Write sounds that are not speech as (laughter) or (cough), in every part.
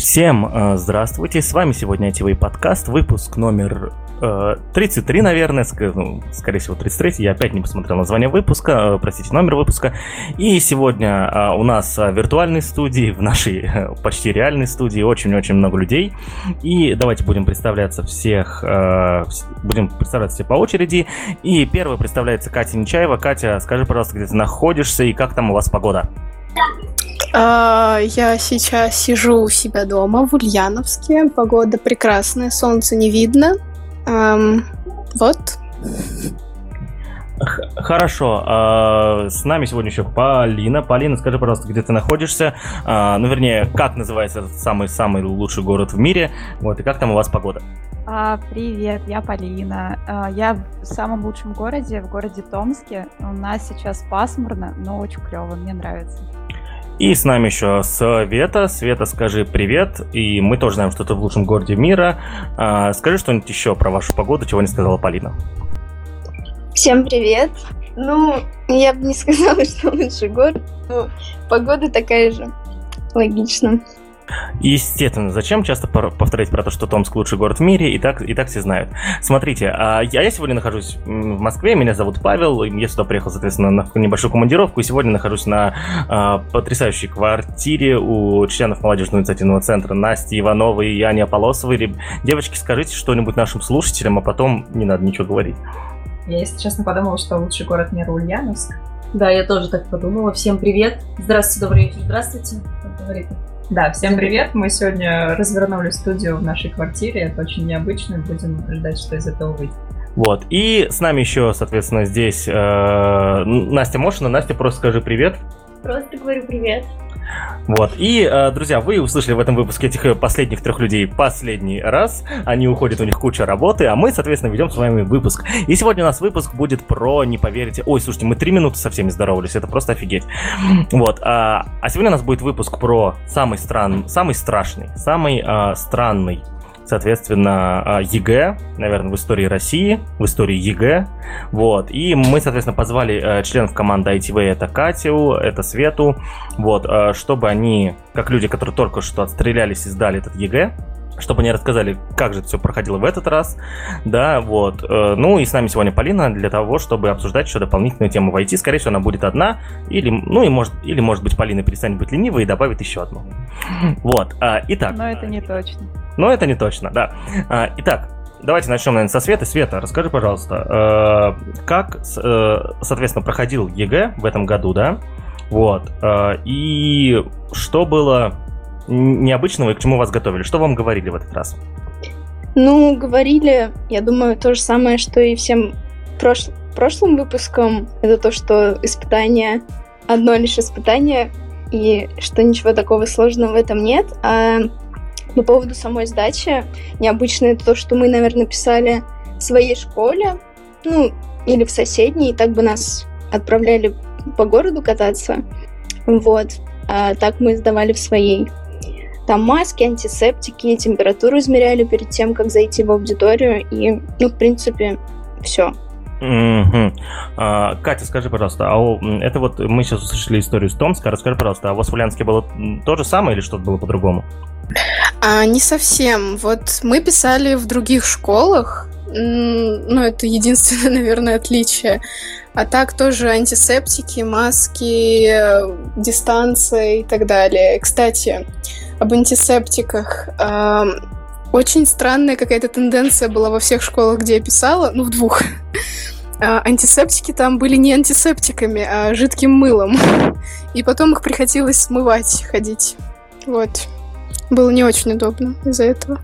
Всем э, здравствуйте, с вами сегодня ITV подкаст, выпуск номер э, 33, наверное, ск- ну, скорее всего 33, я опять не посмотрел название выпуска, э, простите, номер выпуска. И сегодня э, у нас в виртуальной студии, в нашей (laughs) э, почти реальной студии очень-очень много людей. И давайте будем представляться всех, э, будем представляться все по очереди. И первая представляется Катя Нечаева. Катя, скажи, пожалуйста, где ты находишься и как там у вас погода? А, я сейчас сижу у себя дома в Ульяновске. Погода прекрасная, солнца не видно. Вот. Хорошо. а, С нами сегодня еще Полина. Полина, скажи, пожалуйста, где ты находишься? А, Ну, вернее, как называется этот самый-самый лучший город в мире? Вот, и как там у вас погода? А, привет, я Полина. А, я в самом лучшем городе, в городе Томске. У нас сейчас пасмурно, но очень клево, мне нравится. И с нами еще Света. Света, скажи привет. И мы тоже знаем, что ты в лучшем городе мира. А, Скажи что-нибудь еще про вашу погоду, чего не сказала Полина. Всем привет. Ну, я бы не сказала, (laughs) что лучший город, но погода такая же. Логично. Естественно, зачем часто повторять про то, что Томск лучший город в мире, и так, и так все знают. Смотрите, а я, я сегодня нахожусь в Москве, меня зовут Павел, я сюда приехал, соответственно, на небольшую командировку, и сегодня нахожусь на а, потрясающей квартире у членов молодежного инициативного центра Насти Ивановой и Ани Аполосовой. Девочки, скажите что-нибудь нашим слушателям, а потом не надо ничего говорить. Я, если честно, подумала, что лучший город мира Ульяновск. Да, я тоже так подумала. Всем привет. Здравствуйте, добрый вечер. Здравствуйте. Как говорит. Да, всем привет. Мы сегодня развернули студию в нашей квартире. Это очень необычно. Будем ждать, что из этого выйдет. Вот, и с нами еще, соответственно, здесь э, Настя Мошина. Настя, просто скажи привет. Просто говорю привет. Вот. И, э, друзья, вы услышали в этом выпуске этих э, последних трех людей последний раз. Они уходят, у них куча работы, а мы, соответственно, ведем с вами выпуск. И сегодня у нас выпуск будет про, не поверите... Ой, слушайте, мы три минуты со всеми здоровались, это просто офигеть. Вот. А, а сегодня у нас будет выпуск про самый стран... самый страшный, самый а, странный соответственно, а, ЕГЭ, наверное, в истории России, в истории ЕГЭ, вот, и мы, соответственно, позвали э, членов команды ITV, это Катю, это Свету, вот, э, чтобы они, как люди, которые только что отстрелялись и сдали этот ЕГЭ, чтобы они рассказали, как же это все проходило в этот раз, да, вот. Э, Ну и с нами сегодня Полина для того, чтобы обсуждать еще дополнительную тему войти. Скорее всего, она будет одна, или, ну и может, или может быть Полина перестанет быть ленивой и добавит еще одну. Вот. а, Итак. Но это не точно. Но это не точно, да. А, Итак, давайте начнем, наверное, со Светы. Света, расскажи, пожалуйста, э, как, э, соответственно, проходил ЕГЭ в этом году, да? Вот. э, И что было необычного и к чему вас готовили? Что вам говорили в этот раз? Ну, говорили, я думаю, то же самое, что и всем прош- прошлым выпускам. Это то, что испытание, одно лишь испытание, и что ничего такого сложного в этом нет. А по поводу самой сдачи, необычно это то, что мы, наверное, писали в своей школе, ну, или в соседней, и так бы нас отправляли по городу кататься. Вот. А так мы сдавали в своей. Там маски, антисептики, температуру измеряли перед тем, как зайти в аудиторию. И, ну, в принципе, все. Мгм. А, Катя, скажи, пожалуйста, а у- это вот мы сейчас услышали историю из Томска. Расскажи, пожалуйста, а у вас в Ульяновске было то же самое или что-то было по-другому? А, не совсем. Вот мы писали в других школах. Ну, это единственное, (laughs) наверное, отличие. А так тоже антисептики, маски, дистанция и так далее. Кстати, об антисептиках. Ам, Очень странная какая-то тенденция была во всех школах, где я писала, ну, в двух. (laughs) А, Антисептики там были не антисептиками, а жидким мылом. (laughs) И потом их приходилось смывать, ходить. Вот. Было не очень удобно из-за этого.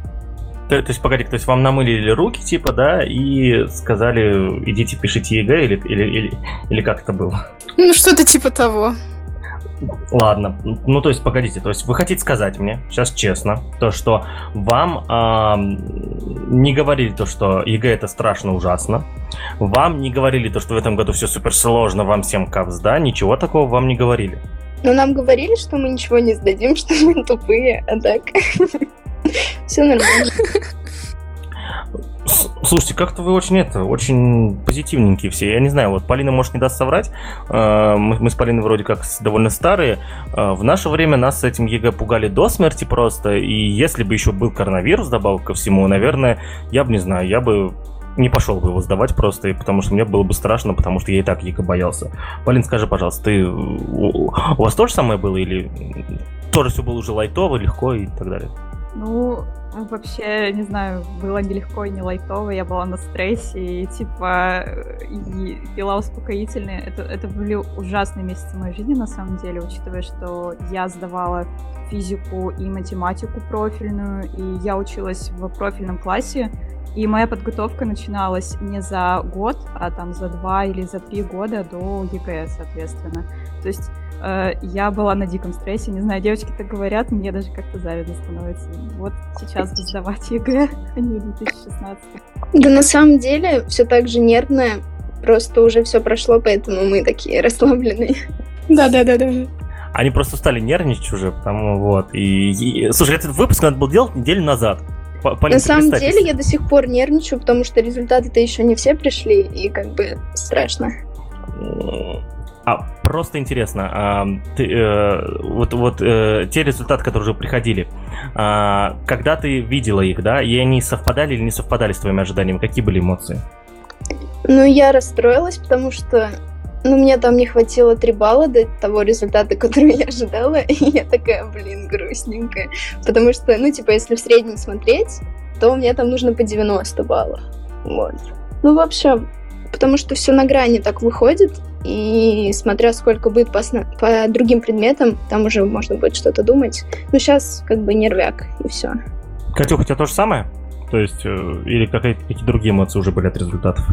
То, то есть, погоди, то есть вам намылили руки, типа, да, и сказали, идите пишите ЕГЭ, или, или, или, или как это было? Ну, что-то типа того. Ладно, ну то есть, погодите, то есть вы хотите сказать мне, сейчас честно, то, что вам ам, не говорили то, что ЕГЭ это страшно ужасно, вам не говорили то, что в этом году все супер сложно, вам всем капец, да, ничего такого вам не говорили. Но нам говорили, что мы ничего не сдадим, (laughs) что мы тупые, а так... (laughs) Все нормально. Слушайте, как-то вы очень это, очень позитивненькие все. Я не знаю, вот Полина, может, не даст соврать. Мы, мы с Полиной вроде как довольно старые. В наше время нас с этим ЕГЭ пугали до смерти просто. И если бы еще был коронавирус, добавок ко всему, наверное, я бы не знаю, я бы не пошел бы его сдавать просто, потому что мне было бы страшно, потому что я и так дико боялся. Полин, скажи, пожалуйста, ты у вас тоже самое было или тоже все было уже лайтово, легко и так далее? Ну, вообще, не знаю, было нелегко и не лайтово, я была на стрессе, и типа и пила успокоительные. Это, это были ужасные месяцы моей жизни, на самом деле, учитывая, что я сдавала физику и математику профильную, и я училась в профильном классе, и моя подготовка начиналась не за год, а там за два или за три года до ЕГЭ, соответственно. То есть э, я была на диком стрессе, не знаю, девочки так говорят, мне даже как-то завидно становится. Вот сейчас сдавать ЕГЭ, а не 2016. Да на самом деле все так же нервное, просто уже все прошло, поэтому мы такие расслабленные. Да-да-да-да. Они просто стали нервничать уже, потому вот. И, и слушай, этот выпуск надо было делать неделю назад. Полин, На самом деле я до сих пор нервничаю, потому что результаты-то еще не все пришли, и как бы страшно. А просто интересно, а, ты, э, вот, вот э, те результаты, которые уже приходили, а, когда ты видела их, да, и они совпадали или не совпадали с твоими ожиданиями, какие были эмоции? Ну, я расстроилась, потому что ну, мне там не хватило 3 балла до того результата, (laughs) который я ожидала, и я такая, блин, грустненькая. Потому что, ну, типа, если в среднем смотреть, то мне там нужно по 90 баллов. Вот. Ну, в общем, потому что все на грани так выходит, и смотря сколько будет по, по другим предметам, там уже можно будет что-то думать. Ну, сейчас как бы нервяк, и все. Катюха, у тебя то же самое? То есть, э, или какие-то другие эмоции уже были от результатов?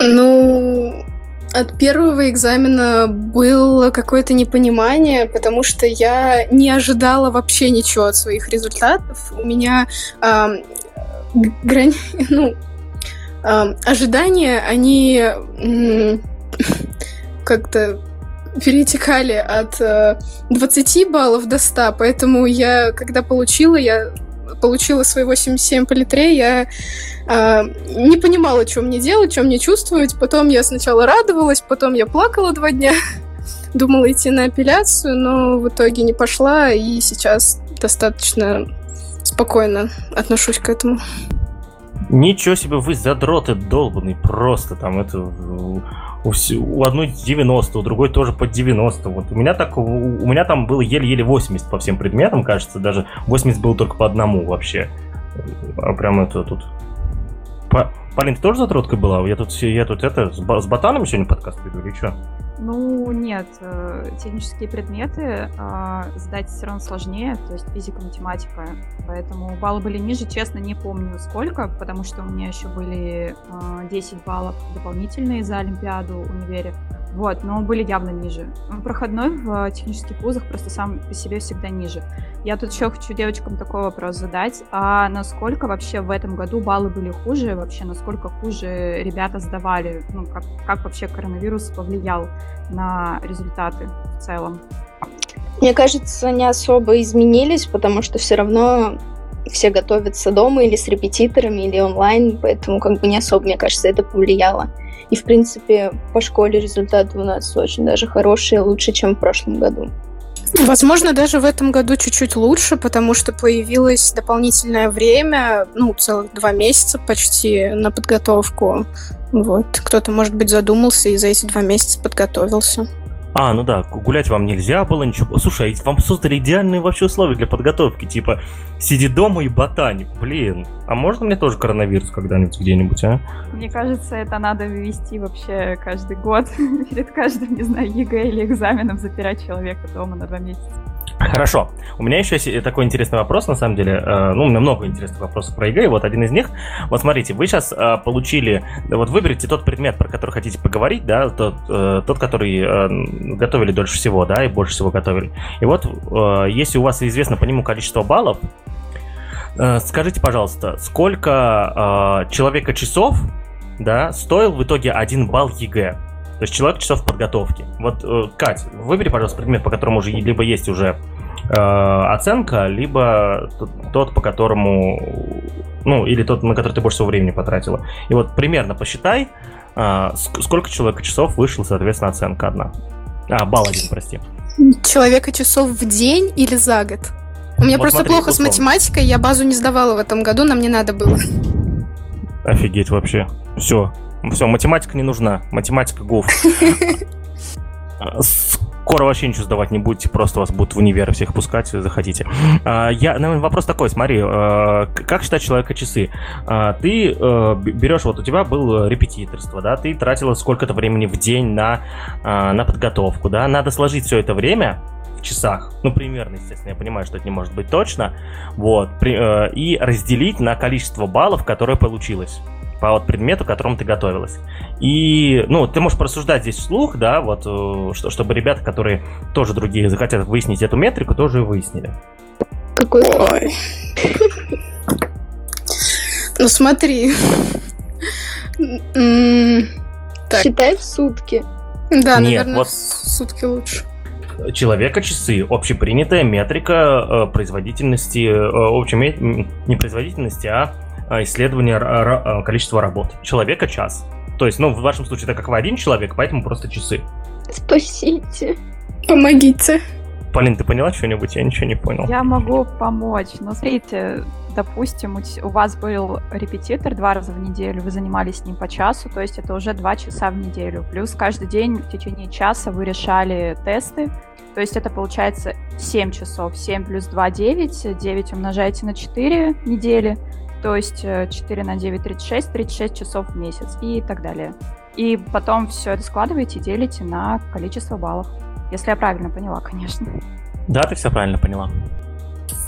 Ну, от первого экзамена было какое-то непонимание, потому что я не ожидала вообще ничего от своих результатов. У меня э, грань, (laughs) ну, э, ожидания, они э, (laughs) как-то перетекали от э, 20 баллов до 100, поэтому я, когда получила, я получила свои 87 по литре, я э, не понимала, что мне делать, что мне чувствовать. Потом я сначала радовалась, потом я плакала два дня. (laughs) Думала идти на апелляцию, но в итоге не пошла, и сейчас достаточно спокойно отношусь к этому. Ничего себе, вы задроты долбанный, просто там это у, одной 90, у другой тоже под 90. Вот у меня так, у, меня там было еле-еле 80 по всем предметам, кажется, даже 80 было только по одному вообще. А прям это тут... По... Полин, ты тоже затроткой была? Я тут, я тут это, с ботаном сегодня подкаст веду или что? Ну, нет, э, технические предметы э, сдать все равно сложнее, то есть физика, математика, поэтому баллы были ниже, честно, не помню сколько, потому что у меня еще были э, 10 баллов дополнительные за Олимпиаду универе, вот, но были явно ниже. Проходной в технических вузах просто сам по себе всегда ниже. Я тут еще хочу девочкам такой вопрос задать. А насколько вообще в этом году баллы были хуже? Вообще, насколько хуже ребята сдавали? Ну, как, как вообще коронавирус повлиял на результаты в целом? Мне кажется, не особо изменились, потому что все равно все готовятся дома или с репетиторами, или онлайн, поэтому как бы не особо, мне кажется, это повлияло. И, в принципе, по школе результаты у нас очень даже хорошие, лучше, чем в прошлом году. Возможно, даже в этом году чуть-чуть лучше, потому что появилось дополнительное время, ну, целых два месяца почти на подготовку. Вот. Кто-то, может быть, задумался и за эти два месяца подготовился. А, ну да, гулять вам нельзя было, ничего. Слушай, а вам создали идеальные вообще условия для подготовки, типа сиди дома и ботаник. Блин, а можно мне тоже коронавирус когда-нибудь где-нибудь, а? Мне кажется, это надо ввести вообще каждый год, (laughs) перед каждым, не знаю, ЕГЭ или экзаменом запирать человека дома на два месяца. Хорошо. У меня еще есть такой интересный вопрос, на самом деле. Э, ну, у меня много интересных вопросов про ЕГЭ, и вот один из них. Вот смотрите, вы сейчас э, получили... Вот выберите тот предмет, про который хотите поговорить, да, тот, э, тот который готовили дольше всего, да, и больше всего готовили. И вот, если у вас известно по нему количество баллов, скажите, пожалуйста, сколько человеко-часов, да, стоил в итоге один балл ЕГЭ? То есть человеко-часов подготовки. Вот, э, Кать, выбери, пожалуйста, предмет, по которому уже либо есть уже э, оценка, либо тот, по которому Ну, или тот, на который ты больше всего времени потратила. И вот примерно посчитай, а, сколько человеко-часов вышла, соответственно, оценка одна. А, балл один, прости. Человека часов в день или за год? У меня вот просто смотри, плохо условно. с математикой, я базу не сдавала в этом году, нам не надо было. Офигеть вообще. Все. Все, математика не нужна. Математика гуф. Скоро вообще ничего сдавать не будете, просто вас будут в универ всех пускать, захотите. А, я, наверное, вопрос такой, смотри, а, как считать человека часы? А, ты берешь, вот у тебя было репетиторство, да, ты тратила сколько-то времени в день на, на подготовку, да, надо сложить все это время в часах, ну, примерно, естественно, я понимаю, что это не может быть точно, вот, и разделить на количество баллов, которое получилось по вот предмету, к которому ты готовилась. И, ну, ты можешь просуждать здесь вслух, да, вот, э, что, чтобы ребята, которые тоже другие захотят выяснить эту метрику, тоже выяснили. Какой? Ой. Ну смотри. Считай в сутки. Да, наверное, вот сутки лучше. Человека часы, общепринятая метрика э, производительности, э, общей не производительности, а а, исследования а, количества работ. Человека час. То есть, ну, в вашем случае, это как вы один человек, поэтому просто часы. Спасите. Помогите. Полин, ты поняла что-нибудь? Я ничего не понял. Я могу помочь. Но смотрите, допустим, у вас был репетитор два раза в неделю, вы занимались с ним по часу, то есть это уже два часа в неделю. Плюс каждый день в течение часа вы решали тесты, то есть это получается 7 часов. 7 плюс 2 – 9. 9 умножаете на 4 недели – то есть 4 э, на 9 – 36, 36 часов в месяц и так далее. И потом все это складываете и делите на количество баллов. Если я правильно поняла, конечно. Да, ты все правильно поняла.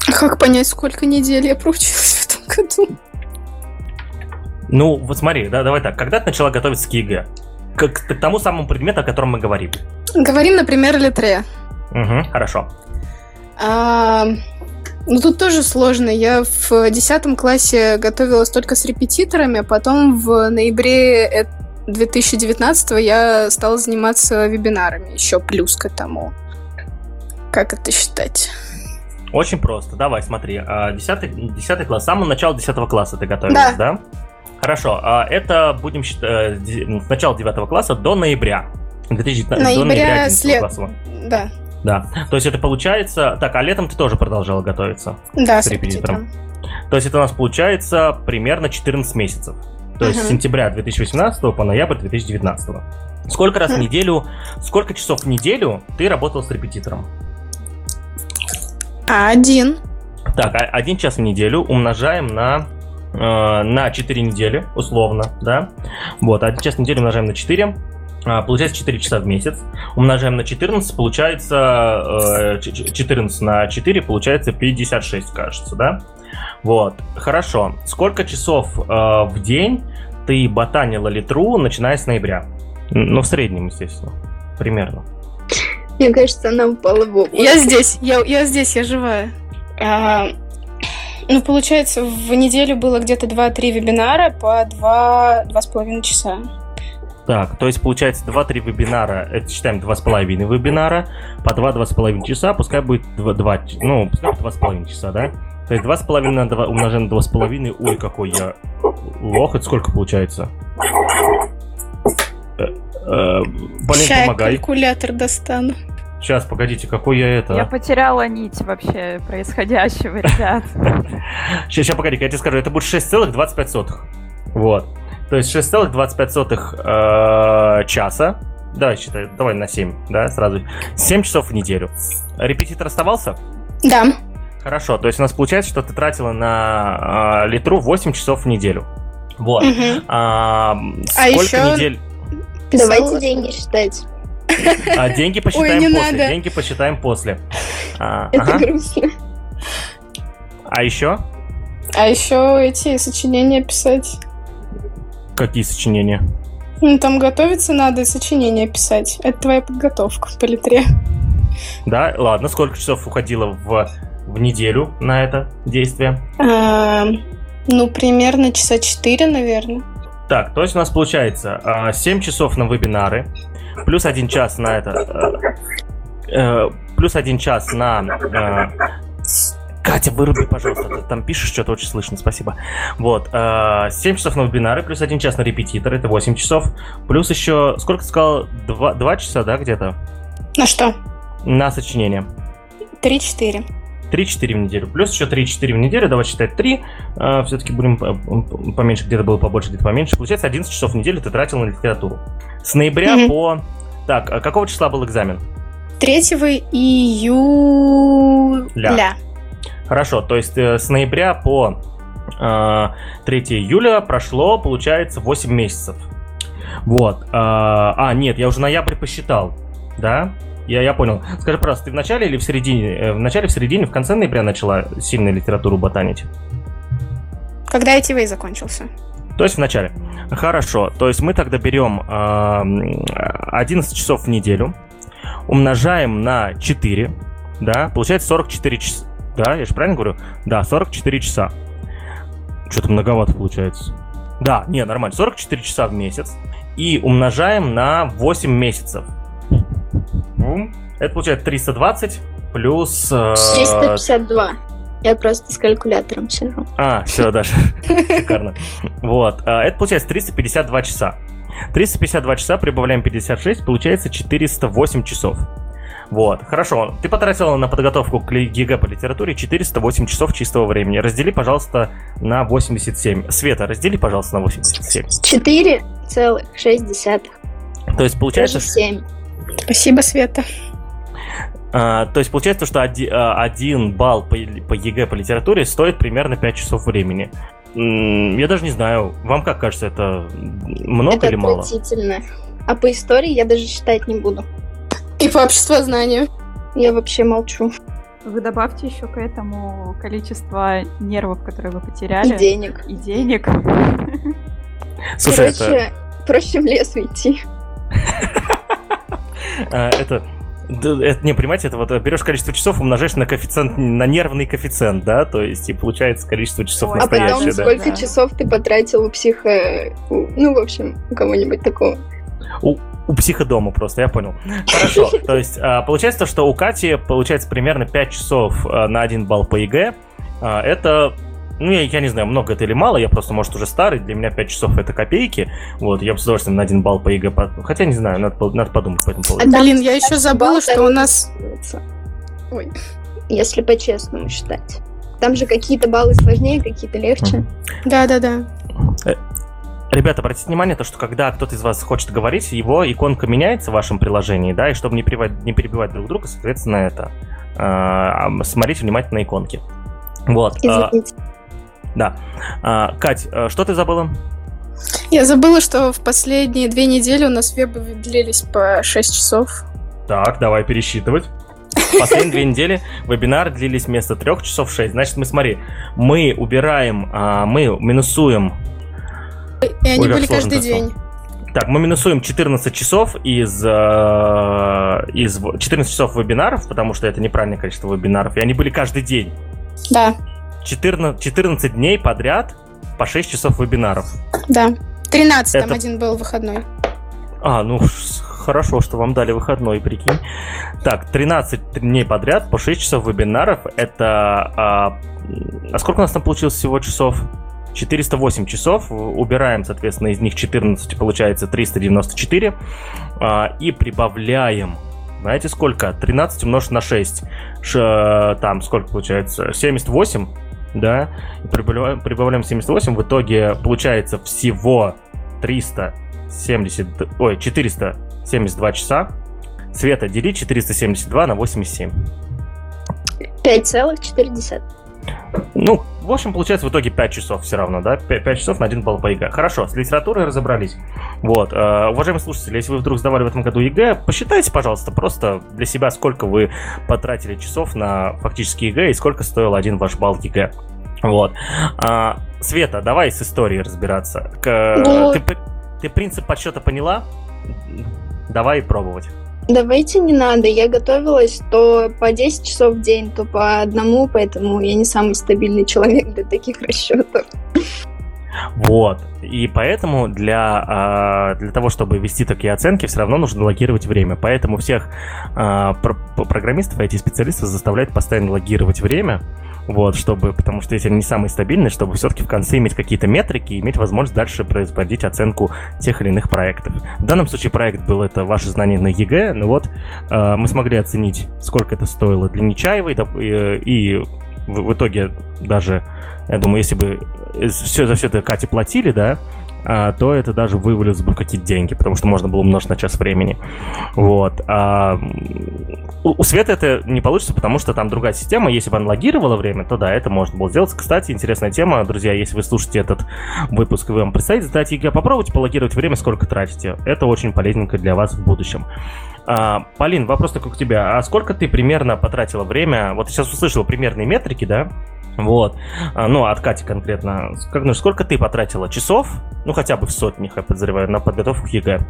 А как понять, сколько недель я проучилась в этом году? Ну, вот смотри, да, давай так. Когда ты начала готовиться к ЕГЭ? К, к тому самому предмету, о котором мы говорим. Говорим, например, литре. Угу, хорошо. А, ну, тут тоже сложно. Я в 10 классе готовилась только с репетиторами, а потом в ноябре 2019 я стала заниматься вебинарами, еще плюс к этому. Как это считать? Очень просто. Давай, смотри. 10, а, 10 класс, с самого начала 10 класса ты готовилась, да? да? Хорошо. А это будем считать э, с начала 9 класса до ноября. 2019, ноября до ноября след... класса. Да. Да. То есть это получается... Так, а летом ты тоже продолжала готовиться? Да, с репетитором. То есть это у нас получается примерно 14 месяцев. То есть uh-huh. с сентября 2018 по ноябрь 2019. Сколько раз uh-huh. в неделю, сколько часов в неделю ты работал с репетитором? Один. Так, а один час в неделю умножаем на э, на 4 недели, условно, да? Вот, один час в неделю умножаем на 4, а, получается 4 часа в месяц. Умножаем на 14, получается 14 э, на 4, получается 56, кажется, да? Вот, хорошо. Сколько часов э, в день ты ботанила литру, начиная с ноября? Ну, в среднем, естественно, примерно. Мне кажется, она упала в область. Я здесь, я, я здесь, я живая. А, ну, получается, в неделю было где-то 2-3 вебинара по 2-2,5 часа. Так, то есть получается 2-3 вебинара, это считаем 2,5 вебинара, по 2-2,5 часа, пускай будет 2, 2 ну, пускай 2,5 часа, да? То есть 2,5 на 2 умножаем на 2,5, ой, какой я лох, это сколько получается? Э, э, Блин, помогай. калькулятор достану. Сейчас, погодите, какой я это? Я потеряла нить вообще происходящего, ребят. (laughs) Сейчас, сейчас, погоди, я тебе скажу, это будет 6,25. Вот. То есть 6,25 э, часа. Давай считай, давай на 7, да, сразу. 7 часов в неделю. Репетитор оставался? Да. Хорошо, то есть у нас получается, что ты тратила на э, литру 8 часов в неделю. Вот. Угу. А, а еще... недель? Давайте деньги считать. А деньги посчитаем Ой, после. Надо. Деньги посчитаем после. А, Это ага. грустно. А еще? А еще эти сочинения писать. Какие сочинения? Ну, там готовиться надо и сочинения писать. Это твоя подготовка по литре. Да, ладно. Сколько часов уходило в, в неделю на это действие? А, ну, примерно часа 4, наверное. Так, то есть у нас получается 7 а, часов на вебинары, плюс 1 час на это... Э, э, плюс 1 час на... Катя, выруби, пожалуйста, ты там пишешь что-то очень слышно, спасибо. Вот, э, 7 часов на вебинары, плюс 1 час на репетитор, это 8 часов. Плюс еще, сколько ты сказал, 2, 2 часа, да, где-то? На что? На сочинение. 3-4. 3-4 в неделю. Плюс еще 3-4 в неделю, давай считать 3. Э, все-таки будем поменьше, где-то было побольше, где-то поменьше. Получается, 11 часов в неделю ты тратил на литературу. С ноября Мгм. по... Так, а какого числа был экзамен? 3 июля. Хорошо, то есть э, с ноября по э, 3 июля прошло, получается, 8 месяцев. Вот. А, а, нет, я уже ноябрь посчитал. Да? Я, я понял. Скажи, пожалуйста, ты в начале или в середине? э, В начале, в середине, в конце ноября начала сильно литературу ботанить? Когда ITV закончился? То есть в начале. Хорошо. То есть мы тогда берем эм, 11 часов в неделю, умножаем на 4, да, получается 44 часа. Да, я же правильно говорю? Да, 44 часа. Что-то многовато получается. Да, не, нормально. 44 часа в месяц. И умножаем на 8 месяцев. Это получается 320 плюс... э, 352. Я просто с калькулятором сижу. а, все, даже. (laughs) Шикарно. Вот. а, Это получается 352 часа. 352 часа прибавляем 56, получается 408 часов. Вот, хорошо. Ты потратила на подготовку к ЕГЭ по литературе 408 часов чистого времени. Раздели, пожалуйста, на 87. Света, раздели, пожалуйста, на 87. 4,6. То есть получается, Даже 7. Спасибо, Света. а, то есть получается, что оди- а, один балл по, по ЕГЭ по литературе стоит примерно 5 часов времени. Я даже не знаю, вам как кажется, это много Это или мало? отвратительно. А по истории я даже считать не буду. И по обществознанию. Я вообще молчу. Вы добавьте еще к этому количество нервов, которые вы потеряли. И денег. И денег. Слушай, это... Короче, проще в лес уйти. А, это, это, не, понимаете, это вот берешь количество часов, умножаешь на коэффициент, на нервный коэффициент, да, то есть и получается количество часов Ой, А потом настоящее, да. сколько Да. часов ты потратил у психа... у- Ну, в общем, у кого-нибудь такого. У психодома просто, я понял. Хорошо, (laughs) то есть а, получается, то, что у Кати получается примерно 5 часов а, на 1 балл по ЕГЭ. А, Это, ну, я, я не знаю, много это или мало, я просто, может, уже старый, для меня 5 часов это копейки. Вот, я бы с удовольствием на 1 балл по ЕГЭ, по- хотя не знаю, надо, надо подумать по этому поводу. А Блин, я еще забыла, что у нас... Ой. Если по-честному считать. Там же какие-то баллы сложнее, какие-то легче. Да-да-да. Ребята, обратите внимание, то, что когда кто-то из вас хочет говорить, его иконка меняется в вашем приложении, да, и чтобы не, перебивать, не перебивать друг друга, соответственно, это а, смотрите внимательно на иконки. Вот. а, Извините. да. А, Кать, а, что ты забыла? Я забыла, что в последние две недели у нас вебы длились по 6 часов. Так, давай пересчитывать. Последние две недели вебинары длились вместо трех часов 6. Значит, мы смотри, мы убираем, мы минусуем И они Ой, были каждый день. Так, мы минусуем 14 часов из, э, из в- 14 часов вебинаров, потому что это неправильное количество вебинаров, и они были каждый день. Да, 14, 14 дней подряд по 6 часов вебинаров. да. 13 там Это- один был выходной. А, ну хорошо, что вам дали выходной, прикинь. Так, 13 дней подряд по 6 часов вебинаров. Это... А, а сколько у нас там получилось всего часов? 408 часов. Убираем, соответственно, из них 14, получается 394. А, и прибавляем... Знаете сколько? 13 умножить на 6. Ш- там сколько получается? 78, да? Прибавляем, прибавляем 78. В итоге получается всего 370... Ой, 472 часа. Света, дели 472 на 87. 5,4. Ну, в общем, получается в итоге 5 часов все равно, да? 5, часов на 1 балл по ЕГЭ. Хорошо, с литературой разобрались. Вот. э, уважаемые слушатели, если вы вдруг сдавали в этом году ЕГЭ, посчитайте, пожалуйста, просто для себя, сколько вы потратили часов на фактически ЕГЭ и сколько стоил один ваш балл ЕГЭ. Вот. А, Света, давай с историей разбираться. К- Ну- ты, ты принцип подсчета поняла? Давай пробовать. Давайте не надо. Я готовилась то по 10 часов в день, то по одному, поэтому я не самый стабильный человек для таких расчетов. Вот. И поэтому для, а, для того, чтобы вести такие оценки, все равно нужно логировать время. Поэтому всех а, про- программистов, эти специалисты заставляют постоянно логировать время. Вот, чтобы, потому что эти не самые стабильные, чтобы все-таки в конце иметь какие-то метрики и иметь возможность дальше производить оценку тех или иных проектов. В данном случае проект был это ваше знание на ЕГЭ, ну вот э, мы смогли оценить, сколько это стоило для Нечаевой, и, и в, в итоге даже, я думаю, если бы все за все это Кате платили, да, то это даже вылилось бы в какие-то деньги, потому что можно было умножить на час времени. Вот. А у, Света это не получится, потому что там другая система. Если бы она логировала время, то да, это можно было сделать. Кстати, интересная тема, друзья, если вы слушаете этот выпуск, вы вам предстоит сдать ЕГЭ, попробуйте пологировать время, сколько тратите. Это очень полезненько для вас в будущем. А, Полин, вопрос такой к тебе. А сколько ты примерно потратила время? Вот сейчас услышала примерные метрики, да? Вот. А, ну, от Кати конкретно. Как, ну, сколько ты потратила часов? Ну, хотя бы в сотнях, я подозреваю, на подготовку к ЕГЭ.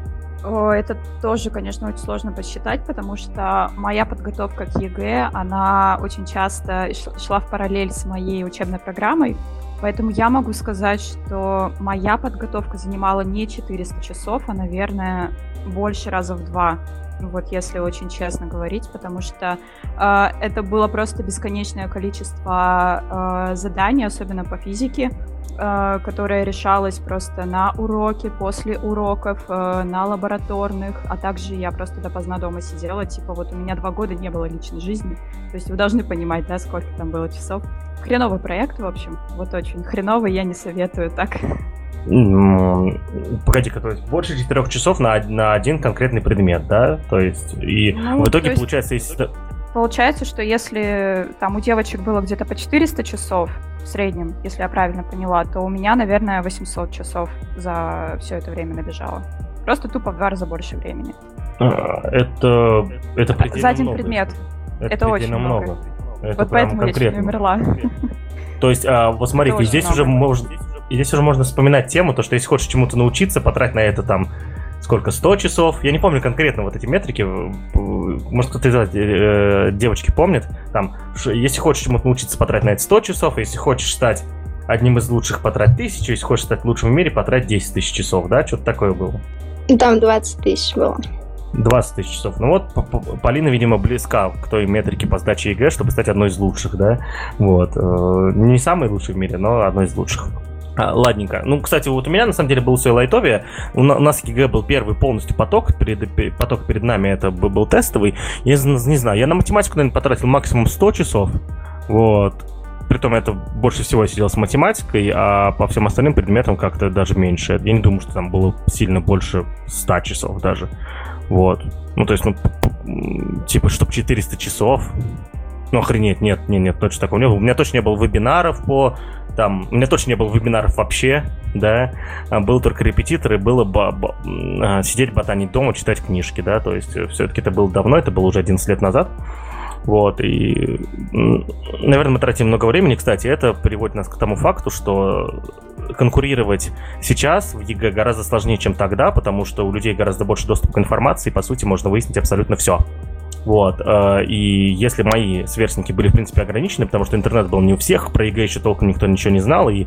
Это тоже, конечно, очень сложно посчитать, потому что моя подготовка к ЕГЭ, она очень часто шла в параллель с моей учебной программой, поэтому я могу сказать, что моя подготовка занимала не 400 часов, а, наверное, больше раза в два вот если очень честно говорить, потому что э, это было просто бесконечное количество э, заданий, особенно по физике, э, которое решалось просто на уроке, после уроков, э, на лабораторных, а также я просто допоздна дома сидела, типа вот у меня два года не было личной жизни, то есть вы должны понимать, да, сколько там было часов. Хреновый проект, в общем, вот очень хреновый, я не советую так. Погоди-ка, то есть больше четырех часов на, на один конкретный предмет, да? То есть, и ну, в итоге, есть, получается, если... Получается, что если там у девочек было где-то по 400 часов в среднем, если я правильно поняла, то у меня, наверное, 800 часов за все это время набежало. Просто тупо в два раза больше времени. А, это, это За один много. предмет. Это, это очень много. много. Это вот поэтому конкретно. я чуть не умерла. То есть, а, вот смотри, здесь много. уже можно здесь уже можно вспоминать тему, то, что если хочешь чему-то научиться, потрать на это там сколько, 100 часов. Я не помню конкретно вот эти метрики. Может, кто-то из вас, э, девочки, помнит. Там, если хочешь чему-то научиться, потрать на это 100 часов. Если хочешь стать одним из лучших, потрать тысячу. Если хочешь стать лучшим в мире, потрать 10 тысяч часов, да? Что-то такое было. Там 20 тысяч было. 20 тысяч часов. Ну вот, Полина, видимо, близка к той метрике по сдаче ЕГЭ, чтобы стать одной из лучших, да? Вот. Э, не самой лучшей в мире, но одной из лучших. А, ладненько. Ну, кстати, вот у меня на самом деле был все лайтовее. У нас ЕГЭ был первый полностью поток. Перед, поток перед нами это был тестовый. Я не знаю, я на математику, наверное, потратил максимум 100 часов. Вот. Притом это больше всего я сидел с математикой, а по всем остальным предметам как-то даже меньше. Я не думаю, что там было сильно больше 100 часов даже. Вот. Ну, то есть, ну, типа, чтобы 400 часов. Ну, охренеть, нет, нет, нет, точно такого не было. У меня точно не было вебинаров по там, у меня точно не было вебинаров вообще, да, а был только репетитор, и было б- б- а, сидеть ботанить дома, читать книжки, да, то есть э, все-таки это было давно, это было уже 11 лет назад, вот, и, наверное, мы тратим много времени, кстати, это приводит нас к тому факту, что конкурировать сейчас в ЕГЭ гораздо сложнее, чем тогда, потому что у людей гораздо больше доступа к информации, и, по сути, можно выяснить абсолютно все. Вот. Э, и если мои сверстники были, в принципе, ограничены, потому что интернет был не у всех, про ЕГЭ еще толком никто ничего не знал, и э,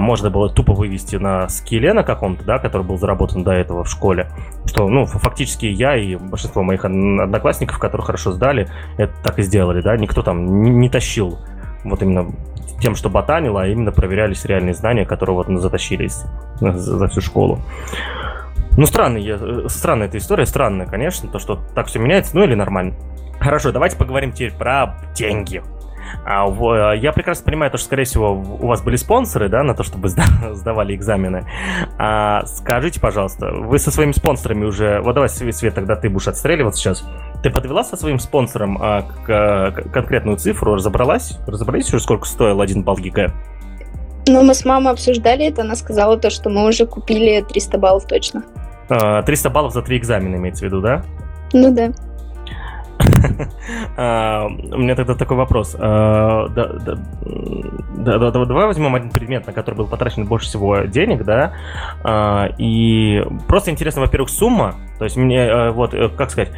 можно было тупо вывезти на скилле на каком-то, да, который был заработан до этого в школе, что, ну, фактически я и большинство моих одноклассников, которые хорошо сдали, это так и сделали, да, никто там не, не тащил вот именно тем, что ботанило, а именно проверялись реальные знания, которые вот затащились за, всю школу. Ну, странная, э, странная эта история, странная, конечно, то, что так все меняется, ну или нормально. Хорошо, давайте поговорим теперь про деньги. А, в, я прекрасно понимаю, то, что, скорее всего, у вас были спонсоры, да, на то, чтобы сда (laughs) сдавали экзамены. А, скажите, пожалуйста, вы со своими спонсорами уже... Вот давай, Свет, тогда ты будешь отстреливаться сейчас. Ты подвела со своим спонсором а, к, к, конкретную цифру, разобралась? Разобрались уже, сколько стоил один балл ГИГ? Ну, мы с мамой обсуждали это, она сказала то, что мы уже купили 300 баллов точно. 300 а, баллов за три экзамена имеется в виду, да? Ну да. А, у меня тогда такой вопрос. А, давай возьмем один предмет, на который был потрачено больше всего денег, да, и просто интересно, во-первых, сумма, то есть мне, вот, э, как сказать,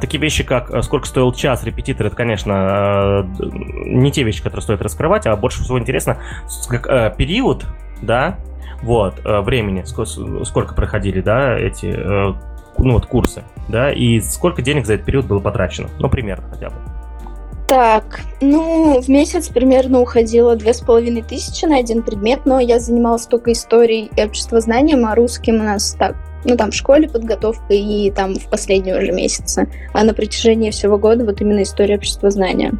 такие вещи, как э, сколько стоил час репетитор, это, конечно, не те вещи, которые стоит раскрывать, а больше всего интересно, э, период, да, вот, времени, сколько проходили, да, эти ну вот курсы, да, и сколько денег за этот период было потрачено, ну примерно хотя бы. Так, ну, в месяц примерно уходило две с половиной тысячи на один предмет, но я занималась только историей и обществознанием, а русским у нас так, ну, там в школе подготовка и там в последние уже месяцы. А на протяжении всего года вот именно история обществознания.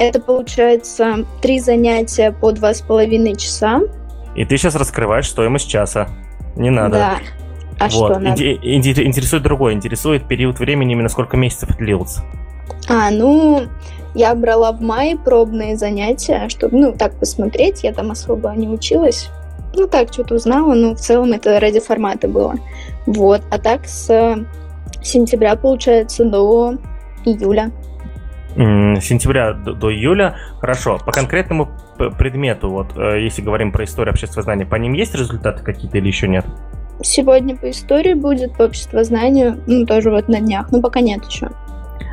Это получается три занятия по два с половиной часа. И ты сейчас раскрываешь стоимость часа. Не надо. Да. А вот. что надо? Инте- инте- интересует другое. Интересует период времени, именно сколько месяцев длился. А, ну, я брала в мае пробные занятия, чтобы, ну, так посмотреть. Я там особо не училась. Ну, так, что-то узнала, но в целом это ради формата было. Вот. А так с сентября, получается, до июля. С сентября до, до июля. Хорошо. По конкретному предмету, вот э, если говорим про историю общественного знания, по ним есть результаты какие-то или еще нет? Сегодня по истории будет, по обществознанию, ну, тоже вот на днях, но пока нет еще.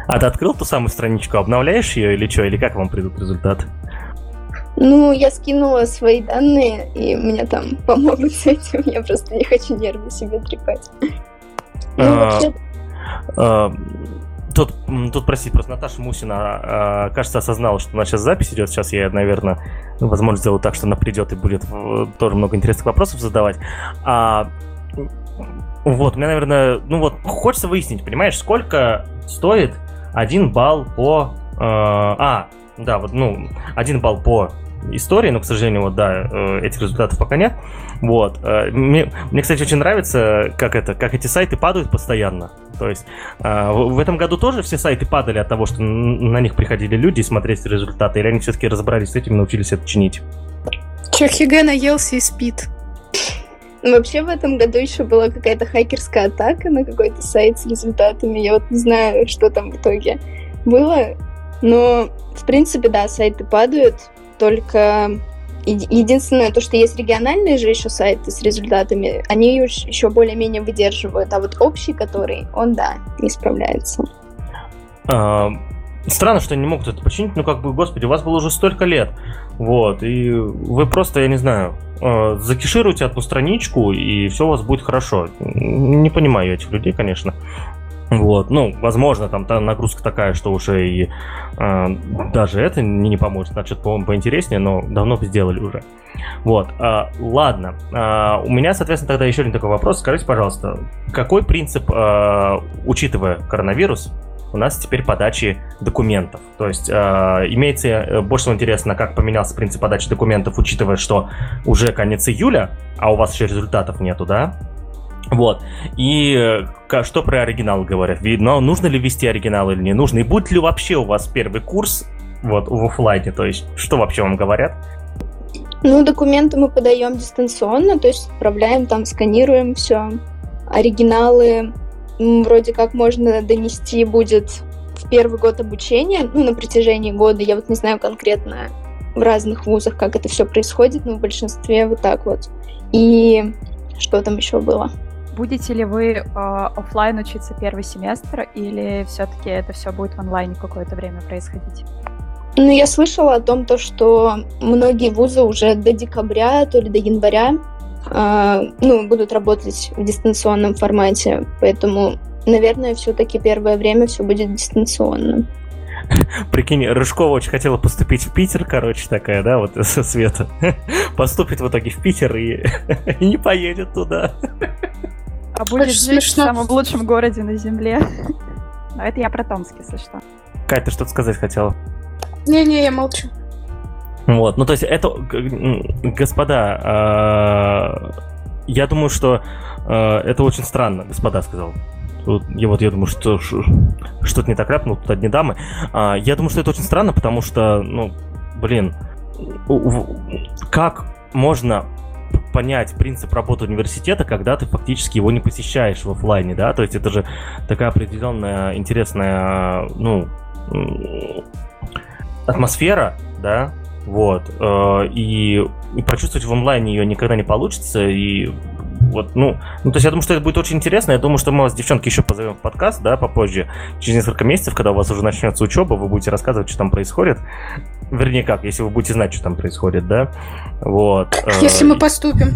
А ты открыл ту самую страничку, обновляешь ее или что? Или как вам придут результаты? Ну, я скинула свои данные, и мне там помогут с этим. Я просто не хочу нервы себе трепать. Ну, А, Э, Тут, тут, простите, просто Наташа Мусина, э, кажется, осознала, что у нас сейчас запись идет. Сейчас я, наверное, возможно, сделаю так, что она придет и будет э, тоже много интересных вопросов задавать. А, вот, мне, наверное, ну вот, хочется выяснить, понимаешь, сколько стоит один балл по... э, а, да, вот, ну, один балл по истории, но, к сожалению, вот, да, э, этих результатов пока нет. Вот. э, Мне, мне, кстати, очень нравится, как это, как эти сайты падают постоянно. То есть э, в этом году тоже все сайты падали от того, что на них приходили люди смотреть результаты, или они все-таки разобрались с этим и научились это чинить? Че, Хиге наелся и спит. Вообще в этом году еще была какая-то хакерская атака на какой-то сайт с результатами. Я вот не знаю, что там в итоге было. Но, в принципе, да, сайты падают. Только еди- единственное, то, что есть региональные же еще сайты с результатами, они еще более-менее выдерживают. А вот общий, который, он, да, не справляется. А, Странно, что они не могут это починить, ну как бы, господи, у вас было уже столько лет, вот, и вы просто, я не знаю, закишируйте одну страничку, и все у вас будет хорошо. Не понимаю этих людей, конечно. Вот, ну, возможно, там та нагрузка такая, что уже и э, даже это не, не поможет, значит, по-моему, поинтереснее, но давно бы сделали уже. Вот, а, ладно. А, у меня, соответственно, тогда еще один такой вопрос. Скажите, пожалуйста, какой принцип, а, учитывая коронавирус, у нас теперь подачи документов. То есть э, имеется э, больше всего интересно, как поменялся принцип подачи документов, учитывая, что уже конец июля, а у вас еще результатов нету, да? Вот. И э, что про оригинал говорят? Видно, нужно ли вести оригинал или не нужно? И будет ли вообще у вас первый курс вот в оффлайне? То есть, что вообще вам говорят? Ну, документы мы подаем дистанционно, то есть отправляем там, сканируем все. Оригиналы вроде как можно донести будет в первый год обучения, ну, на протяжении года. Я вот не знаю конкретно в разных вузах, как это все происходит, но в большинстве вот так вот. И что там еще было? Будете ли вы э, оффлайн учиться первый семестр, или все-таки это все будет в онлайне какое-то время происходить? Ну, я слышала о том, то, что многие вузы уже до декабря, то ли до января, ну, будут работать в дистанционном формате. Поэтому, наверное, все-таки первое время все будет дистанционно. Прикинь, Рыжкова очень хотела поступить в Питер, короче, такая, да, вот (laughs) со Света. Поступит в итоге в Питер и, (laughs) и не поедет туда. А будет Очень жить в смешно. самом лучшем городе на Земле. (laughs) Но это я про Томск, если что. Кать, ты что-то сказать хотела? Не-не, я молчу. Вот, ну то есть это, господа, а, я думаю, что а, это очень странно, господа сказал. Я вот я думаю, что что-то не так ляпнул, тут одни дамы. А, я думаю, что это очень странно, потому что, ну, блин, как можно понять принцип работы университета, когда ты фактически его не посещаешь в оффлайне, да? То есть это же такая определенная интересная, ну, атмосфера, да, вот, э, и, и прочувствовать в онлайне ее никогда не получится, и вот, ну, ну, то есть я думаю, что это будет очень интересно, я думаю, что мы вас, девчонки, еще позовем в подкаст, да, попозже, через несколько месяцев, когда у вас уже начнется учеба, вы будете рассказывать, что там происходит, вернее, как, если вы будете знать, что там происходит, да, вот. э, Если мы поступим.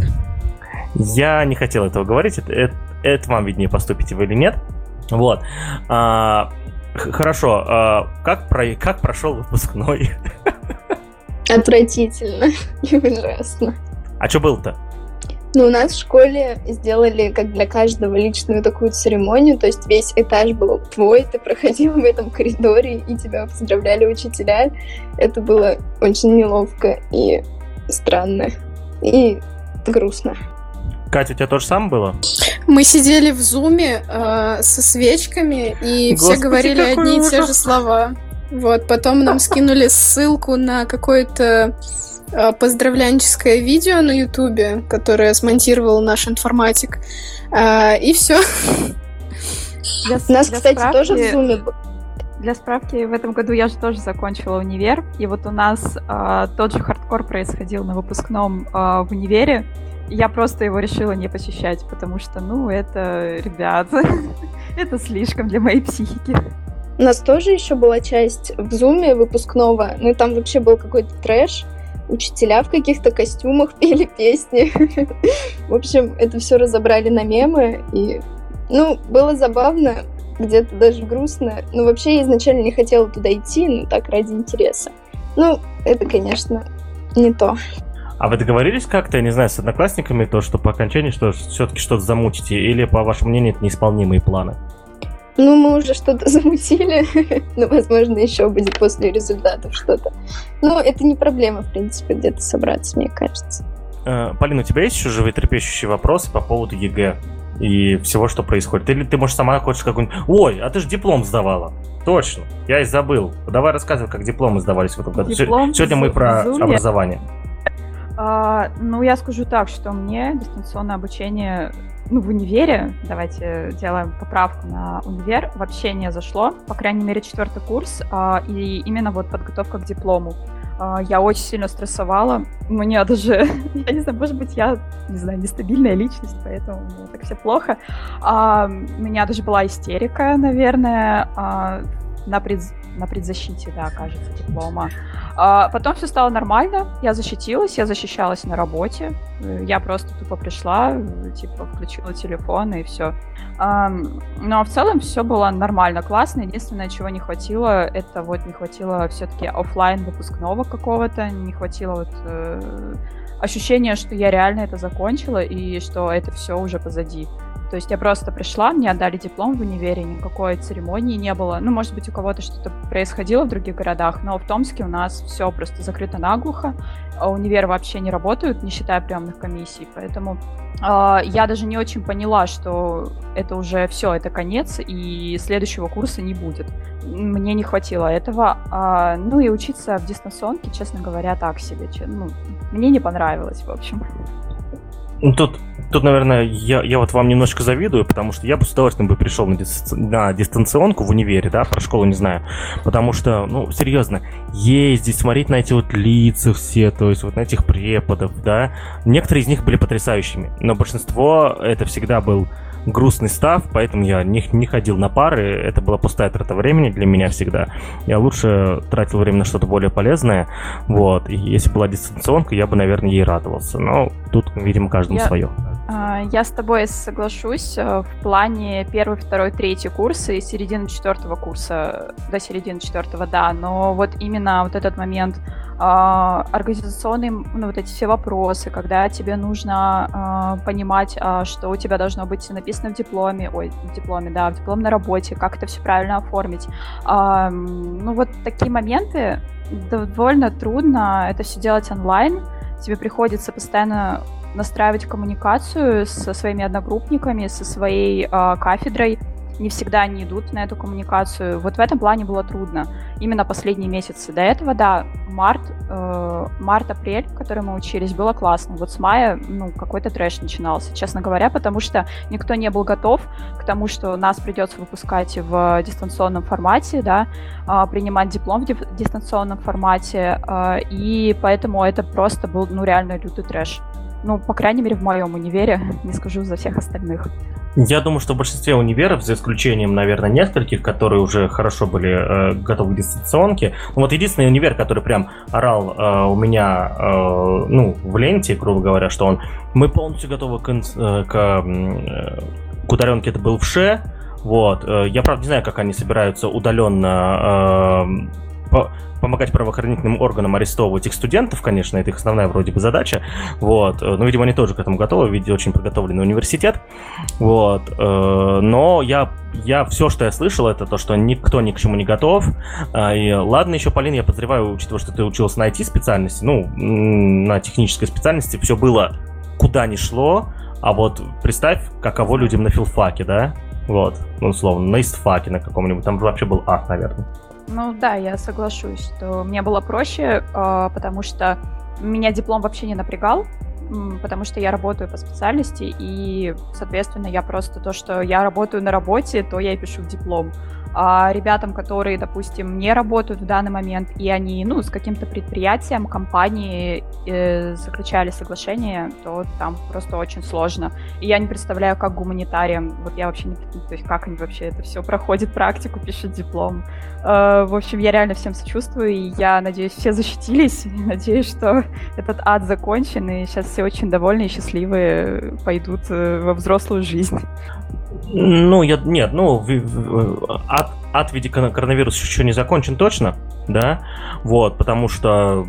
я не хотел этого говорить, это, это, это вам виднее, поступите вы или нет. Вот. А, Хорошо, а как, про... как прошел выпускной? Отвратительно и (laughs) ужасно. А что был-то? Ну, у нас в школе сделали, как для каждого, личную такую церемонию, то есть весь этаж был твой, ты проходил в этом коридоре, и тебя поздравляли учителя. Это было очень неловко и странно, и грустно. Катя, у тебя тоже самое было? Мы сидели в зуме э, со свечками, и Господи, все говорили одни и те же слова. Вот, потом нам (laughs) скинули ссылку на какое-то э, поздравленческое видео на Ютубе, которое смонтировал наш информатик. Э, и все. Для, У нас, кстати, справки, тоже в зуме для справки, в этом году я же тоже закончила универ, и вот у нас э, тот же хардкор происходил на выпускном э, в универе, я просто его решила не посещать, потому что, ну, это, ребята, (laughs) это слишком для моей психики. У нас тоже еще была часть в зуме выпускного, ну и там вообще был какой-то трэш. Учителя в каких-то костюмах (laughs) пели песни. В общем, это все разобрали на мемы, и, ну, было забавно, где-то даже грустно. Но вообще я изначально не хотела туда идти, но так ради интереса. Ну, это, конечно, не то. А вы договорились как-то, я не знаю, с одноклассниками, то, что по окончании что все-таки что-то замутите, или, по вашему мнению, это неисполнимые планы? Ну, мы уже что-то (laughs) замутили, но, возможно, еще будет после результатов что-то. Но это не проблема, в принципе, где-то собраться, мне кажется. Э, Полина, у тебя есть еще животрепещущие вопросы по поводу ЕГЭ и всего, что происходит? Или ты, может, сама хочешь какой-нибудь... Ой, а ты же диплом сдавала. Точно, я и забыл. Давай рассказывай, как дипломы сдавались в этом году. Диплом Сегодня мы про образование. А, ну, я скажу так, что мне дистанционное обучение ну, в универе, давайте делаем поправку на универ, вообще не зашло, по крайней мере, четвертый курс, а, и именно вот подготовка к диплому. А, я очень сильно стрессовала, мне даже, (laughs) я не знаю, может быть, я, не знаю, нестабильная личность, поэтому мне так все плохо. А, у меня даже была истерика, наверное, на, пред, на предзащите, да, кажется, диплома. А потом все стало нормально, я защитилась, я защищалась на работе, я просто тупо пришла, типа включила телефон и все. А, но в целом все было нормально, классно. Единственное, чего не хватило, это вот не хватило все-таки офлайн выпускного какого-то, не хватило вот э, ощущения, что я реально это закончила и что это все уже позади. То есть я просто пришла, мне отдали диплом в универе, никакой церемонии не было. Ну, может быть, у кого-то что-то происходило в других городах, но в Томске у нас все просто закрыто наглухо. А универы вообще не работают, не считая приемных комиссий. Поэтому э, я даже не очень поняла, что это уже все, это конец, и следующего курса не будет. Мне не хватило этого. А, ну и учиться в дистанционке, честно говоря, так себе. Ну, мне не понравилось, в общем. Ну, тут, тут, наверное, я, я вот вам немножко завидую, потому что я бы с удовольствием бы пришел на, дистанци... на дистанционку в универе, да, про школу не знаю. Потому что, ну, серьезно, ездить, смотреть на эти вот лица все, то есть вот на этих преподов, да. Некоторые из них были потрясающими, но большинство это всегда был грустный став, поэтому я не, не ходил на пары. Это была пустая трата времени для меня всегда. Я лучше тратил время на что-то более полезное. Вот. И если была дистанционка, я бы, наверное, ей радовался. Но тут, видимо, каждому я... свое. А, я с тобой соглашусь э, в плане первый, второй, третий курса и середины четвертого курса до середины четвертого, да, но вот именно вот этот момент а, организационные, ну, вот эти все вопросы, когда тебе нужно э, понимать, э, что у тебя должно быть написано в дипломе, ой, в дипломе, да, в дипломной работе, как это все правильно оформить. Э, ну, вот такие моменты довольно трудно это все делать онлайн. Тебе приходится постоянно настраивать коммуникацию со своими одногруппниками, со своей э, кафедрой. Не всегда они идут на эту коммуникацию. Вот в этом плане было трудно. Именно последние месяцы. До этого, да, март, э, март-апрель, в который мы учились, было классно. Вот с мая, ну, какой-то трэш начинался, честно говоря, потому что никто не был готов к тому, что нас придется выпускать в дистанционном формате, да, э, принимать диплом в дистанционном формате, э, и поэтому это просто был, ну, реально лютый трэш. Ну, по крайней мере, в моем универе, не скажу за всех остальных. Я думаю, что в большинстве универов, за исключением, наверное, нескольких, которые уже хорошо были э, готовы к дистанционке, ну, вот единственный универ, который прям орал э, у меня, э, ну, в ленте, грубо говоря, что он, мы полностью готовы к, э, к, э, к удаленке, это был в ШЕ, Вот. Э, я, правда, не знаю, как они собираются удаленно э, помогать правоохранительным органам арестовывать их студентов, конечно, это их основная вроде бы задача, вот, но, видимо, они тоже к этому готовы, видимо, очень подготовленный университет, вот, но я, я все, что я слышал, это то, что никто ни к чему не готов, и ладно еще, Полин, я подозреваю, учитывая, что ты учился на IT-специальности, ну, на технической специальности, все было куда ни шло, а вот представь, каково людям на филфаке, да? Вот, ну, условно, на истфаке на каком-нибудь, там вообще был ад, наверное. Ну да, я соглашусь, что мне было проще, а, потому что меня диплом вообще не напрягал, потому что я работаю по специальности, и, соответственно, я просто то, что я работаю на работе, то я и пишу диплом а ребятам, которые, допустим, не работают в данный момент, и они, ну, с каким-то предприятием, компанией э, заключали соглашение, то там просто очень сложно. И я не представляю, как гуманитариям, вот я вообще не то есть как они вообще это все проходят практику, пишут диплом. Э, в общем, я реально всем сочувствую, и я надеюсь, все защитились, (laughs) надеюсь, что этот ад закончен, и сейчас все очень довольны и счастливые пойдут э, во взрослую жизнь. Ну, я, нет, ну, ад, ад в виде коронавируса еще не закончен точно, да, вот, потому что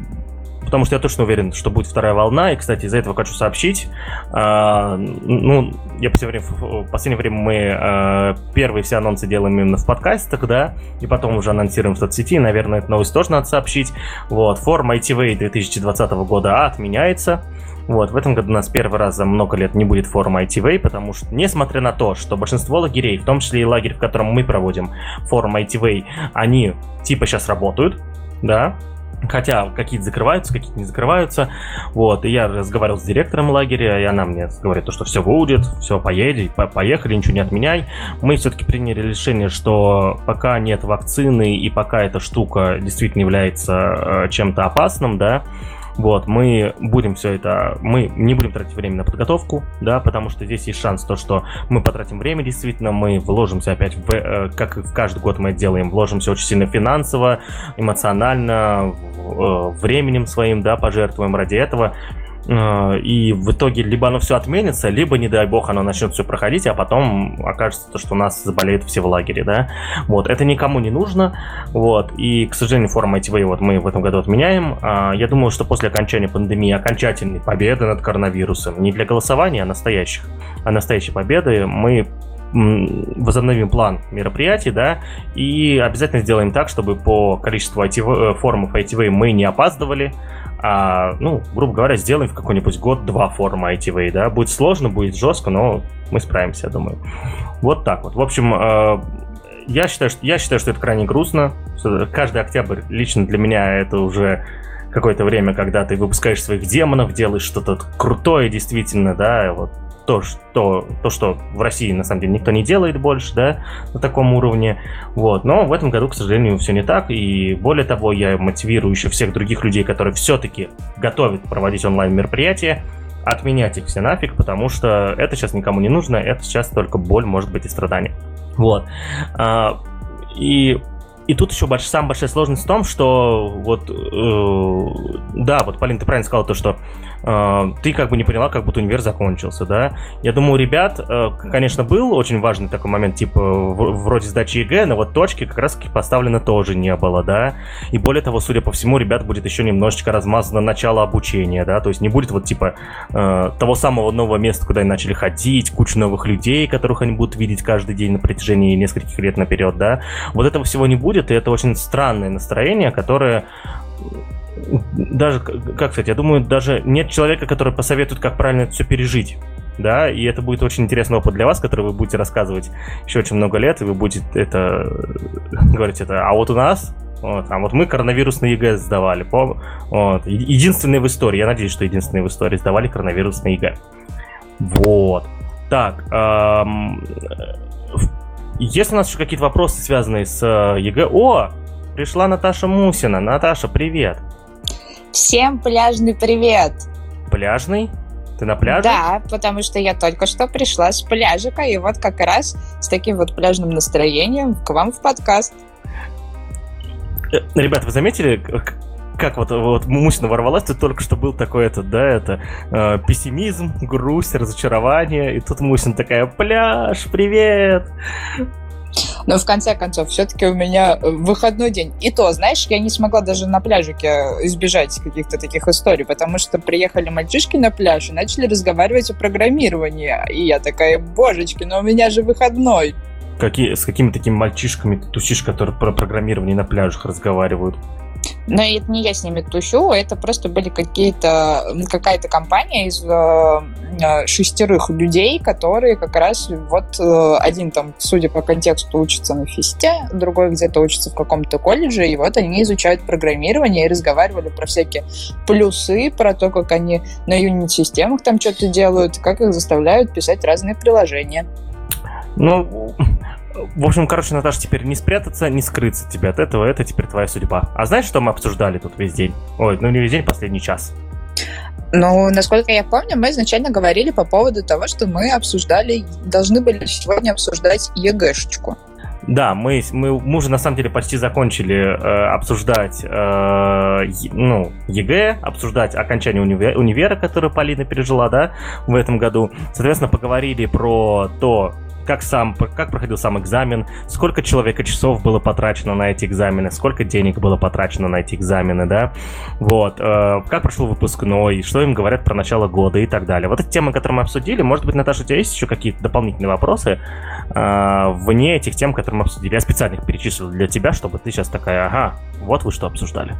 потому что я точно уверен, что будет вторая волна. И, кстати, из-за этого хочу сообщить. Э, ну, я последнее время, в последнее время мы э, первые все анонсы делаем именно в подкастах, да, и потом уже анонсируем в соцсети. Наверное, эту новость тоже надо сообщить. Вот, форум ITV 2020 года отменяется. Вот, в этом году у нас первый раз за много лет не будет форума ITV, потому что, несмотря на то, что большинство лагерей, в том числе и лагерь, в котором мы проводим форум ITV, они типа сейчас работают, да, Хотя какие-то закрываются, какие-то не закрываются. Вот, и я разговаривал с директором лагеря, и она мне говорит, что все будет, все, поедет, по поехали, ничего не отменяй. Мы все-таки приняли решение, что пока нет вакцины и пока эта штука действительно является э, чем-то опасным, да, вот, мы будем все это, мы не будем тратить время на подготовку, да, потому что здесь есть шанс то, что мы потратим время, действительно, мы вложимся опять, в, э, как и в каждый год мы это делаем, вложимся очень сильно финансово, эмоционально, э, временем своим, да, пожертвуем ради этого. Э, и в итоге либо оно все отменится, либо, не дай бог, оно начнет все проходить, а потом окажется, то, что у нас заболеют все в лагере, да. Вот, это никому не нужно, вот, и, к сожалению, форум ITV вот мы в этом году отменяем. А, я думаю, что после окончания пандемии, окончательной победы над коронавирусом, не для голосования, а настоящих, а настоящей победы, мы возобновим план мероприятий, да, и обязательно сделаем так, чтобы по количеству ITV, форумов ITV мы не опаздывали, а, ну, грубо говоря, сделаем в какой-нибудь год-два форума ITV, да, будет сложно, будет жестко, но мы справимся, я думаю. Вот так вот. В общем, э, я считаю, что, я считаю, что это крайне грустно. Каждый октябрь лично для меня это уже какое-то время, когда ты выпускаешь своих демонов, делаешь что-то крутое действительно, да, вот то, что, то, что в России на самом деле никто не делает больше, да, на таком уровне. Вот. Но в этом году, к сожалению, все не так. И более того, я мотивирую еще всех других людей, которые все-таки готовят проводить онлайн-мероприятия, отменять их все нафиг, потому что это сейчас никому не нужно, это сейчас только боль, может быть, и страдания. Вот. А, и и тут еще больш, самая большая сложность в том, что вот, э, да, вот, Полин, ты правильно сказал то, что ты как бы не поняла, как будто универ закончился, да. Я думаю, ребят, э, конечно, был очень важный такой момент, типа, вроде сдачи ЕГЭ, но вот точки как раз-таки поставлено тоже не было, да. И более того, судя по всему, ребят будет еще немножечко размазано начало обучения, да, то есть не будет вот, типа, э, того самого нового места, куда они начали ходить, куча новых людей, которых они будут видеть каждый день на протяжении нескольких лет наперед, да. Вот этого всего не будет, и это очень странное настроение, которое даже, как сказать, я думаю, даже нет человека, который посоветует, как правильно это все пережить. Да, и это будет очень интересный опыт для вас, который вы будете рассказывать еще очень много лет, и вы будете это (laughs) говорить это. А вот у нас вот, а вот мы коронавирусный ЕГЭ сдавали. По, вот, единственные в истории, я надеюсь, что единственные в истории сдавали коронавирусный ЕГЭ. Вот. Так, эм, есть у нас еще какие-то вопросы, связанные с э, ЕГЭ? О, пришла Наташа Мусина. Наташа, привет. Всем пляжный привет. Пляжный? Ты на пляже? Да, потому что я только что пришла с пляжика, и вот как раз с таким вот пляжным настроением к вам в подкаст. Э, ребят, вы заметили, как вот, вот Мусина ворвалась, тут только что был такой этот, да, это э, пессимизм, грусть, разочарование, и тут Мусин такая, пляж, привет! Но в конце концов, все-таки у меня э, выходной день. И то, знаешь, я не смогла даже на пляжике избежать каких-то таких историй, потому что приехали мальчишки на пляж и начали разговаривать о программировании. И я такая, божечки, но у меня же выходной. Какие, с какими такими мальчишками ты тусишь, которые про программирование на пляжах разговаривают? Но это не я с ними тусю, это просто были какие-то какая-то компания из э, э, шестерых людей, которые как раз вот э, один там, судя по контексту, учится на фисте, другой где-то учится в каком-то колледже, и вот они изучают программирование и разговаривали про всякие плюсы, про то, как они на юнит-системах там что-то делают, как их заставляют писать разные приложения. Ну, в общем, короче, Наташа, теперь не спрятаться, не скрыться тебе от этого, это теперь твоя судьба. А знаешь, что мы обсуждали тут весь день? Ой, ну не весь день, последний час. Ну, насколько я помню, мы изначально говорили по поводу того, что мы обсуждали, должны были сегодня обсуждать ЕГЭшечку. Да, мы, мы, мы уже на самом деле почти закончили э, обсуждать э, ну, ЕГЭ, обсуждать окончание универа, универа, которое Полина пережила, да, в этом году. Соответственно, поговорили про то, как сам, как проходил сам экзамен, сколько человеко-часов было потрачено на эти экзамены, сколько денег было потрачено на эти экзамены, да, вот, э, как прошел выпускной, что им говорят про начало года и так далее. Вот эти темы, которые мы обсудили, может быть, Наташа, у тебя есть еще какие-то дополнительные вопросы э, вне этих тем, которые мы обсудили? Я специально их перечислил для тебя, чтобы ты сейчас такая, ага, вот вы что обсуждали.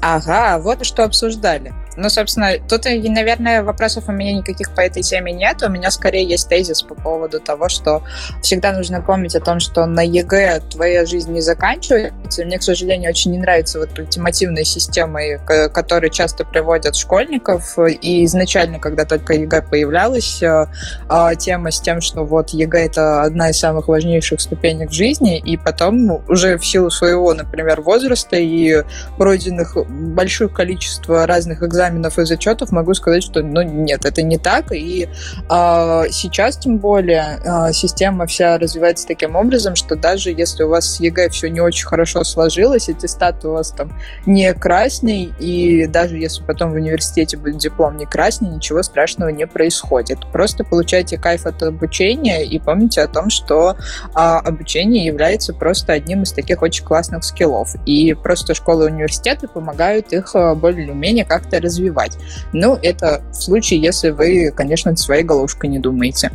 Ага, вот вы что обсуждали. Ну, собственно, тут, наверное, вопросов у меня никаких по этой теме нет. У меня скорее есть тезис по поводу того, что всегда нужно помнить о том, что на ЕГЭ твоя жизнь не заканчивается. Мне, к сожалению, очень не нравятся вот ультимативные системы, которые часто приводят школьников. И изначально, когда только ЕГЭ появлялась, э, а, тема с тем, что вот ЕГЭ — это одна из самых важнейших ступенек в жизни, и потом уже в силу своего, например, возраста и пройденных большое количество разных экзаменов экзаменов и зачетов, могу сказать, что ну, нет, это не так. И э, сейчас, тем более, э, система вся развивается таким образом, что даже если у вас с ЕГЭ все не очень хорошо сложилось, аттестат у вас там не красный, и даже если потом в университете будет диплом не красный, ничего страшного не происходит. Просто получайте кайф от обучения и помните о том, что э, обучение является просто одним из таких очень классных скиллов. И просто школы и университеты помогают их более или менее как-то развивать развивать. Ну, это в случае, если вы, конечно, своей головушкой не думаете.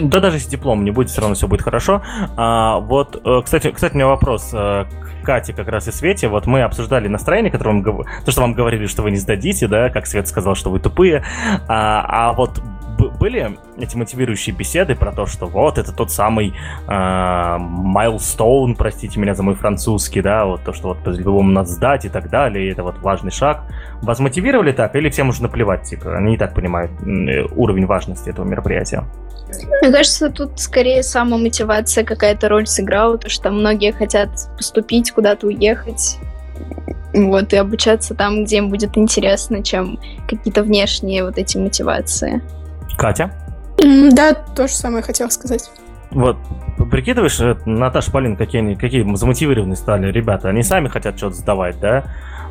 Да даже если диплом не будет, все равно все будет хорошо. А, вот, э, кстати, кстати, у меня вопрос э, к Кате как раз и Свете. Вот мы обсуждали настроение, которое вам, то, что вам говорили, что вы не сдадите, да, как Свет сказал, что вы тупые. А, а вот были эти мотивирующие беседы про то, что вот это тот самый майлстоун, э, простите меня за мой французский, да, вот то, что вот по-любому надо сдать и так далее, и это вот важный шаг. Вас мотивировали так или всем уже наплевать, типа, они и так понимают уровень важности этого мероприятия? Мне кажется, тут скорее самомотивация какая-то роль сыграла, потому что многие хотят поступить, куда-то уехать, вот, и обучаться там, где им будет интересно, чем какие-то внешние вот эти мотивации. Катя? Да, то же самое хотела сказать. Вот, прикидываешь, э, Наташа, Полин, какие, они, какие замотивированные стали ребята? Они сами хотят что-то сдавать, да?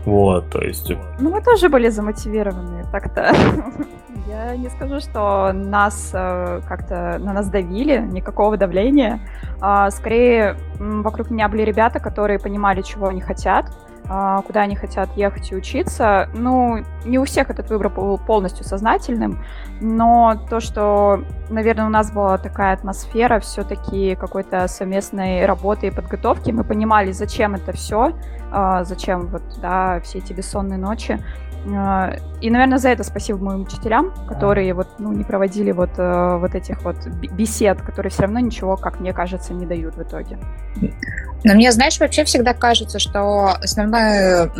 Вот, то есть... Ну, мы тоже были замотивированные так-то. (laughs) Я не скажу, что нас э, как-то на нас давили, никакого давления. А, скорее, вокруг меня были ребята, которые понимали, чего они хотят, куда они хотят ехать и учиться. Ну, не у всех этот выбор был полностью сознательным, но то, что, наверное, у нас была такая атмосфера все-таки какой-то совместной работы и подготовки, мы понимали, зачем это все, а, зачем вот, да, все эти бессонные ночи. А, и, наверное, за это спасибо моим учителям, которые вот, ну, не проводили вот, э, вот этих вот бесед, которые все равно ничего, как мне кажется, не дают в итоге. Но мне, знаешь, вообще всегда кажется, что основная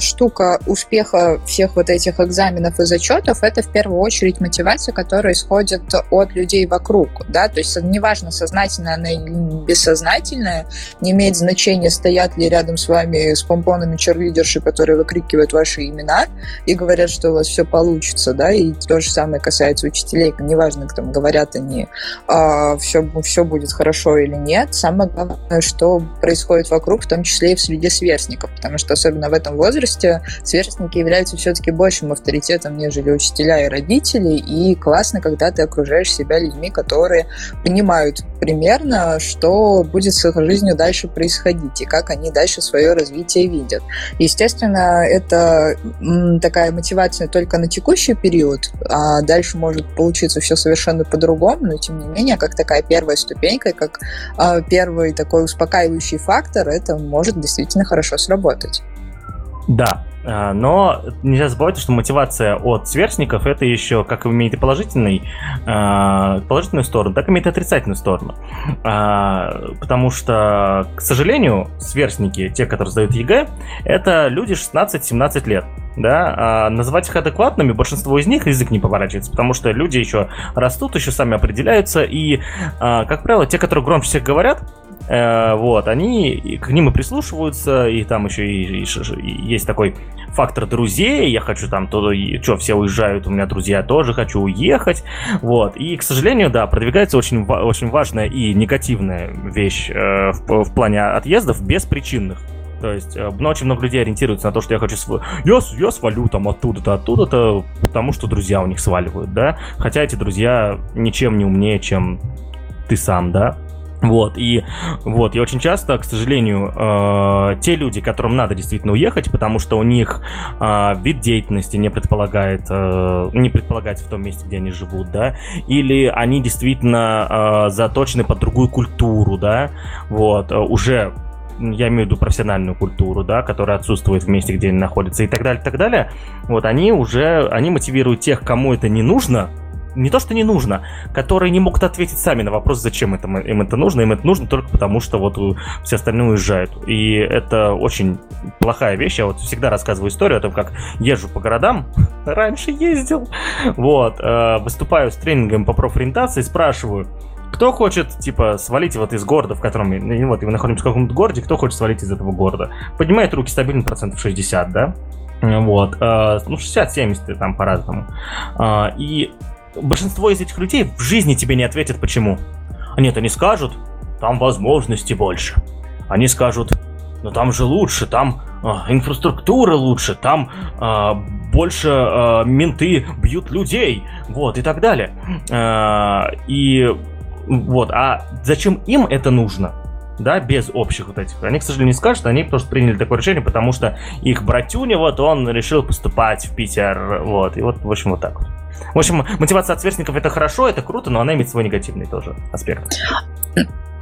штука успеха всех вот этих экзаменов и зачетов это в первую очередь мотивация, которая исходит от людей вокруг, да, то есть неважно, сознательная она или бессознательная, не имеет значения, стоят ли рядом с вами с помпонами черлидерши, которые выкрикивают ваши имена, и говорят, что у вас все получится, да, и то же самое касается учителей, неважно, кто говорят они, а, все, все будет хорошо или нет, самое главное, что происходит вокруг, в том числе и в среде сверстников, потому что особенно в этом возрасте сверстники являются все-таки большим авторитетом, нежели учителя и родители, и классно, когда ты окружаешь себя людьми, которые понимают примерно, что будет с их жизнью дальше происходить и как они дальше свое развитие видят. Естественно, это такая мотивация только на текущий период, а дальше может получиться все совершенно по-другому, но тем не менее, как такая первая ступенька, как а, первый такой успокаивающий фактор, это может действительно хорошо сработать. Да, но нельзя забывать, что мотивация от сверстников это еще как имеет и положительный, а, положительную сторону, так имеет и отрицательную сторону. А, потому что, к сожалению, сверстники, те, которые сдают ЕГЭ, это люди 16-17 лет. Да, а называть их адекватными, большинство из них язык не поворачивается, потому что люди еще растут, еще сами определяются, и, как правило, те, которые громче всех говорят, вот, они к ним и прислушиваются, и там еще и, и, и есть такой фактор друзей, я хочу там, то, что, все уезжают, у меня друзья тоже, хочу уехать, вот, и, к сожалению, да, продвигается очень, очень важная и негативная вещь э, в, в плане отъездов беспричинных. То есть, э, ну, очень много людей ориентируются на то, что я хочу... Св... Я, я свалю там оттуда-то, оттуда-то, потому что друзья у них сваливают, да? Хотя эти друзья ничем не умнее, чем ты сам, да? Вот, и вот, и очень часто, к сожалению, э, те люди, которым надо действительно уехать, потому что у них э, вид деятельности не предполагает, э, не предполагается в том месте, где они живут, да, или они действительно э, заточены под другую культуру, да, вот, э, уже я имею в виду профессиональную культуру, да, которая отсутствует в месте, где они находятся, и так далее, и так далее, вот, они уже, они мотивируют тех, кому это не нужно, не то, что не нужно, которые не могут ответить сами на вопрос, зачем это, им это нужно. Им это нужно только потому, что вот все остальные уезжают. И это очень плохая вещь. Я вот всегда рассказываю историю о том, как езжу по городам. (laughs) Раньше ездил. Вот. Э, выступаю с тренингом по профориентации, спрашиваю, кто хочет, типа, свалить вот из города, в котором, ну, вот, мы находимся в каком-то городе, кто хочет свалить из этого города? Поднимает руки стабильно процентов 60, да? Вот, э, ну, 60-70 там по-разному. Э, и большинство из этих людей в жизни тебе не ответят почему. Нет, они скажут, там возможностей больше. Они скажут, ну там же лучше, там э, инфраструктура лучше, там э, больше э, менты бьют людей, вот, и так далее. Э, и вот, а зачем им это нужно? да, без общих вот этих. Они, к сожалению, не скажут, они просто приняли такое решение, потому что их братюня, вот, он решил поступать в Питер, вот, и вот, в общем, вот так вот. В общем, мотивация от сверстников это хорошо, это круто, но она имеет свой негативный тоже аспект.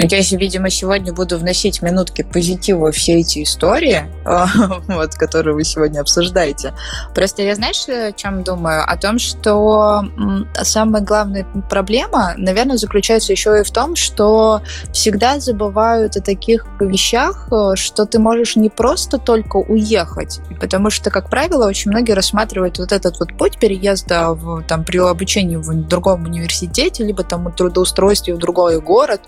Я, видимо, сегодня буду вносить минутки позитива все эти истории, (laughs) вот, которые вы сегодня обсуждаете. Просто я, знаешь, о чем думаю? О том, что самая главная проблема, наверное, заключается еще и в том, что всегда забывают о таких вещах, э, что ты можешь не просто только уехать, потому что, как правило, очень многие рассматривают вот этот вот путь переезда в, там, при обучении в другом университете, либо там трудоустройстве в другой город,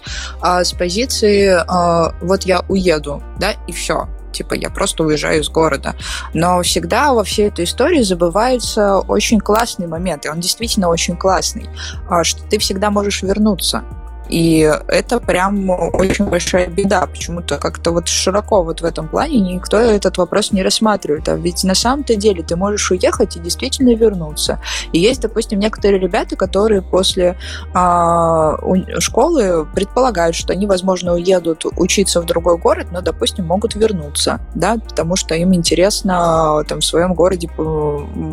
а с позиции э, вот я уеду, да, и все. Типа я просто уезжаю из города. Но всегда во всей этой истории забывается очень классный момент, и он действительно очень классный, э, что ты всегда можешь вернуться. И это прям очень большая беда. Почему-то как-то вот широко вот в этом плане никто этот вопрос не рассматривает. А ведь на самом-то деле ты можешь уехать и действительно вернуться. И есть, допустим, некоторые ребята, которые после а, школы предполагают, что они, возможно, уедут учиться в другой город, но, допустим, могут вернуться, да, потому что им интересно там в своем городе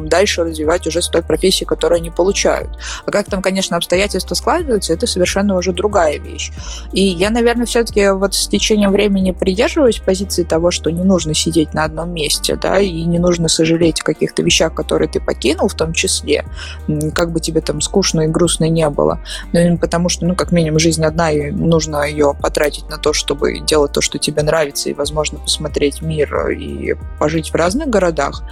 дальше развивать уже с той профессии, которую они получают. А как там, конечно, обстоятельства складываются, это совершенно уже другая вещь. И я, наверное, все-таки вот с течением времени придерживаюсь позиции того, что не нужно сидеть на одном месте, да, и не нужно сожалеть о каких-то вещах, которые ты покинул, в том числе, как бы тебе там скучно и грустно не было. Ну, потому что, ну, как минимум, жизнь одна, и нужно ее потратить на то, чтобы делать то, что тебе нравится, и, возможно, посмотреть мир и пожить в разных городах.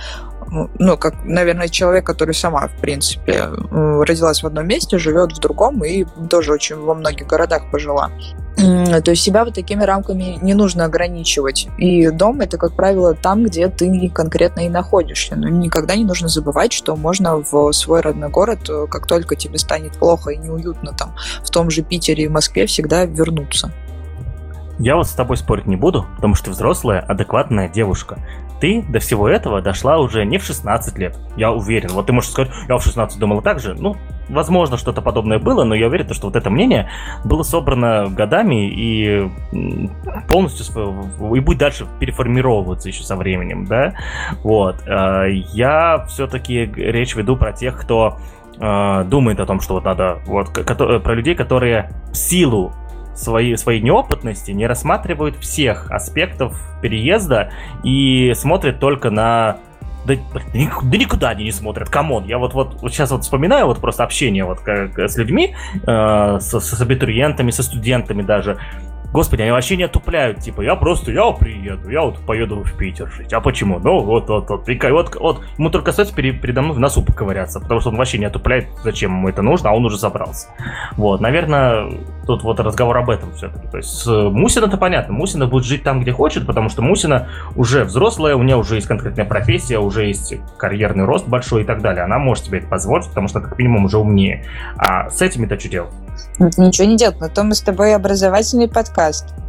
Ну, как, наверное, человек, который сама, в принципе, родилась в одном месте, живет в другом и тоже очень во многих городах пожила. То есть себя вот такими рамками не нужно ограничивать. И дом это, как правило, там, где ты конкретно и находишься. Но никогда не нужно забывать, что можно в свой родной город, э, как только тебе станет плохо и неуютно там, в том же Питере и Москве, всегда вернуться. Я вот с тобой спорить не буду, потому что ты взрослая, адекватная девушка. Ты до всего этого дошла уже не в 16 лет, я уверен. Вот ты можешь сказать, я в 16 думала так же. Ну, возможно, что-то подобное было, но я уверен, что вот это мнение было собрано годами и полностью и будет дальше переформировываться еще со временем, да. Вот. Э, я все-таки речь веду про тех, кто э, думает о том, что вот надо, вот, про людей, которые в силу своей, своей неопытности не рассматривают всех аспектов переезда и смотрят только на да, да никуда они не смотрят, come on. Я вот, вот, вот сейчас вот вспоминаю вот просто общение вот как, с людьми, э, с, с абитуриентами, со студентами даже. Господи, они вообще не отдупляют, типа, я просто, я приеду, я вот поеду в Питер жить. А почему? Ну, вот, вот, вот, вот, вот, вот ему только остается перед, передо мной в носу поковыряться, потому что он вообще не отдупляет, зачем ему это нужно, а он уже собрался. Вот, наверное, тут вот разговор об этом все-таки. То есть с Мусина-то понятно, Мусина будет жить там, где хочет, потому что Мусина уже взрослая, у нее уже есть конкретная профессия, уже есть карьерный рост большой и так далее. Она может себе это позволить, потому что, как минимум, уже умнее. А с этими-то что делать? Ничего не делать, но то мы с тобой образовательный подкаст.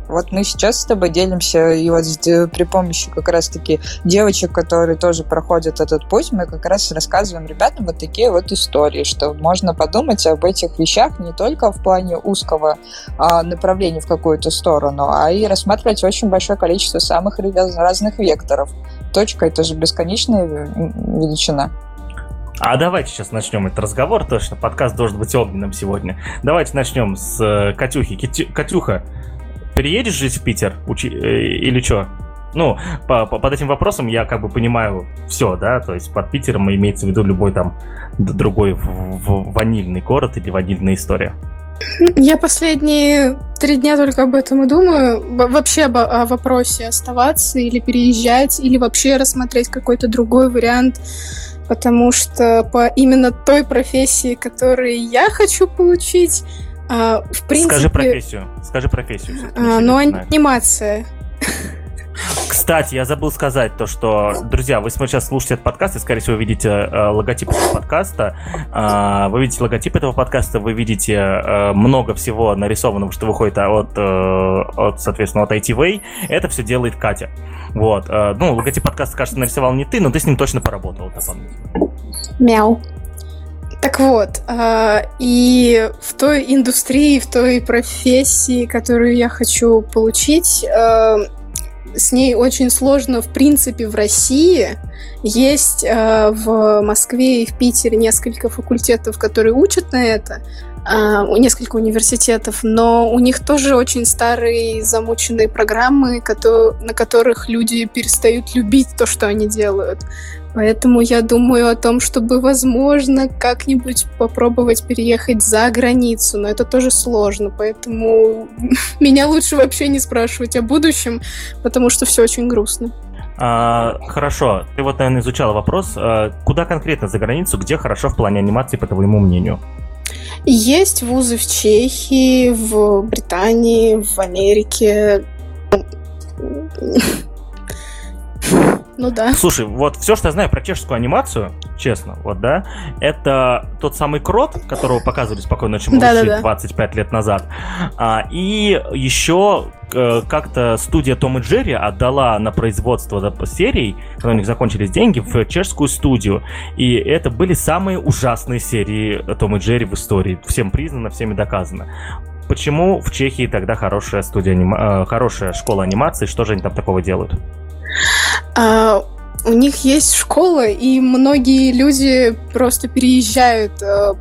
Вот мы сейчас с тобой делимся, и вот при помощи как раз-таки девочек, которые тоже проходят этот путь, мы как раз рассказываем ребятам вот такие вот истории, что можно подумать об этих вещах не только в плане узкого а, направления в какую-то сторону, а и рассматривать очень большое количество самых разных векторов. Точка — это же бесконечная величина. А давайте сейчас начнем этот разговор, точно, подкаст должен быть огненным сегодня. Давайте начнем с э, Катюхи. Катюха, переедешь жить в Питер учи... Э, или что? Ну, по, по, под этим вопросом я как бы понимаю все, да, то есть под Питером имеется в виду любой там другой в, в ванильный город или ванильная история. Я последние три дня только об этом и думаю. Вообще об, о вопросе оставаться или переезжать, или вообще рассмотреть какой-то другой вариант потому что по именно той профессии, которую я хочу получить, а, в принципе... Скажи профессию, скажи профессию. А, ну, анимация. Кстати, я забыл сказать то, что, друзья, вы сейчас слушаете этот подкаст и, скорее всего, видите э, логотип этого подкаста. Э, вы видите логотип этого подкаста, вы видите э, много всего нарисованного, что выходит от, э, от соответственно, от ITV. Это все делает Катя. Вот. Э, ну, логотип подкаста, кажется, нарисовал не ты, но ты с ним точно поработал. Мяу. Так вот, э, и в той индустрии, в той профессии, которую я хочу получить, э, с ней очень сложно, в принципе, в России. Есть э, в Москве и в Питере несколько факультетов, которые учат на это, несколько университетов, но у них тоже очень старые замученные программы, на которых люди перестают любить то, что они делают. Поэтому я думаю о том, чтобы, возможно, как-нибудь попробовать переехать за границу, но это тоже сложно, поэтому (laughs) меня лучше вообще не спрашивать о будущем, потому что все очень грустно. А, хорошо, ты вот, наверное, изучала вопрос, а, куда конкретно за границу, где хорошо в плане анимации, по твоему мнению? Есть вузы в Чехии, в Британии, в Америке. Ну да. Слушай, вот все, что я знаю про чешскую анимацию, честно, вот, да, это тот самый крот, которого показывали спокойно ночи да, да, 25 лет назад. А, и еще э, как-то студия Том и Джерри отдала на производство да, серий, когда у них закончились деньги, в чешскую студию. И это были самые ужасные серии Том и Джерри в истории. Всем признано, всеми доказано. Почему в Чехии тогда хорошая студия, анима... Э, хорошая школа анимации? Что же они там такого делают? А, у них есть школа, и многие люди просто переезжают а,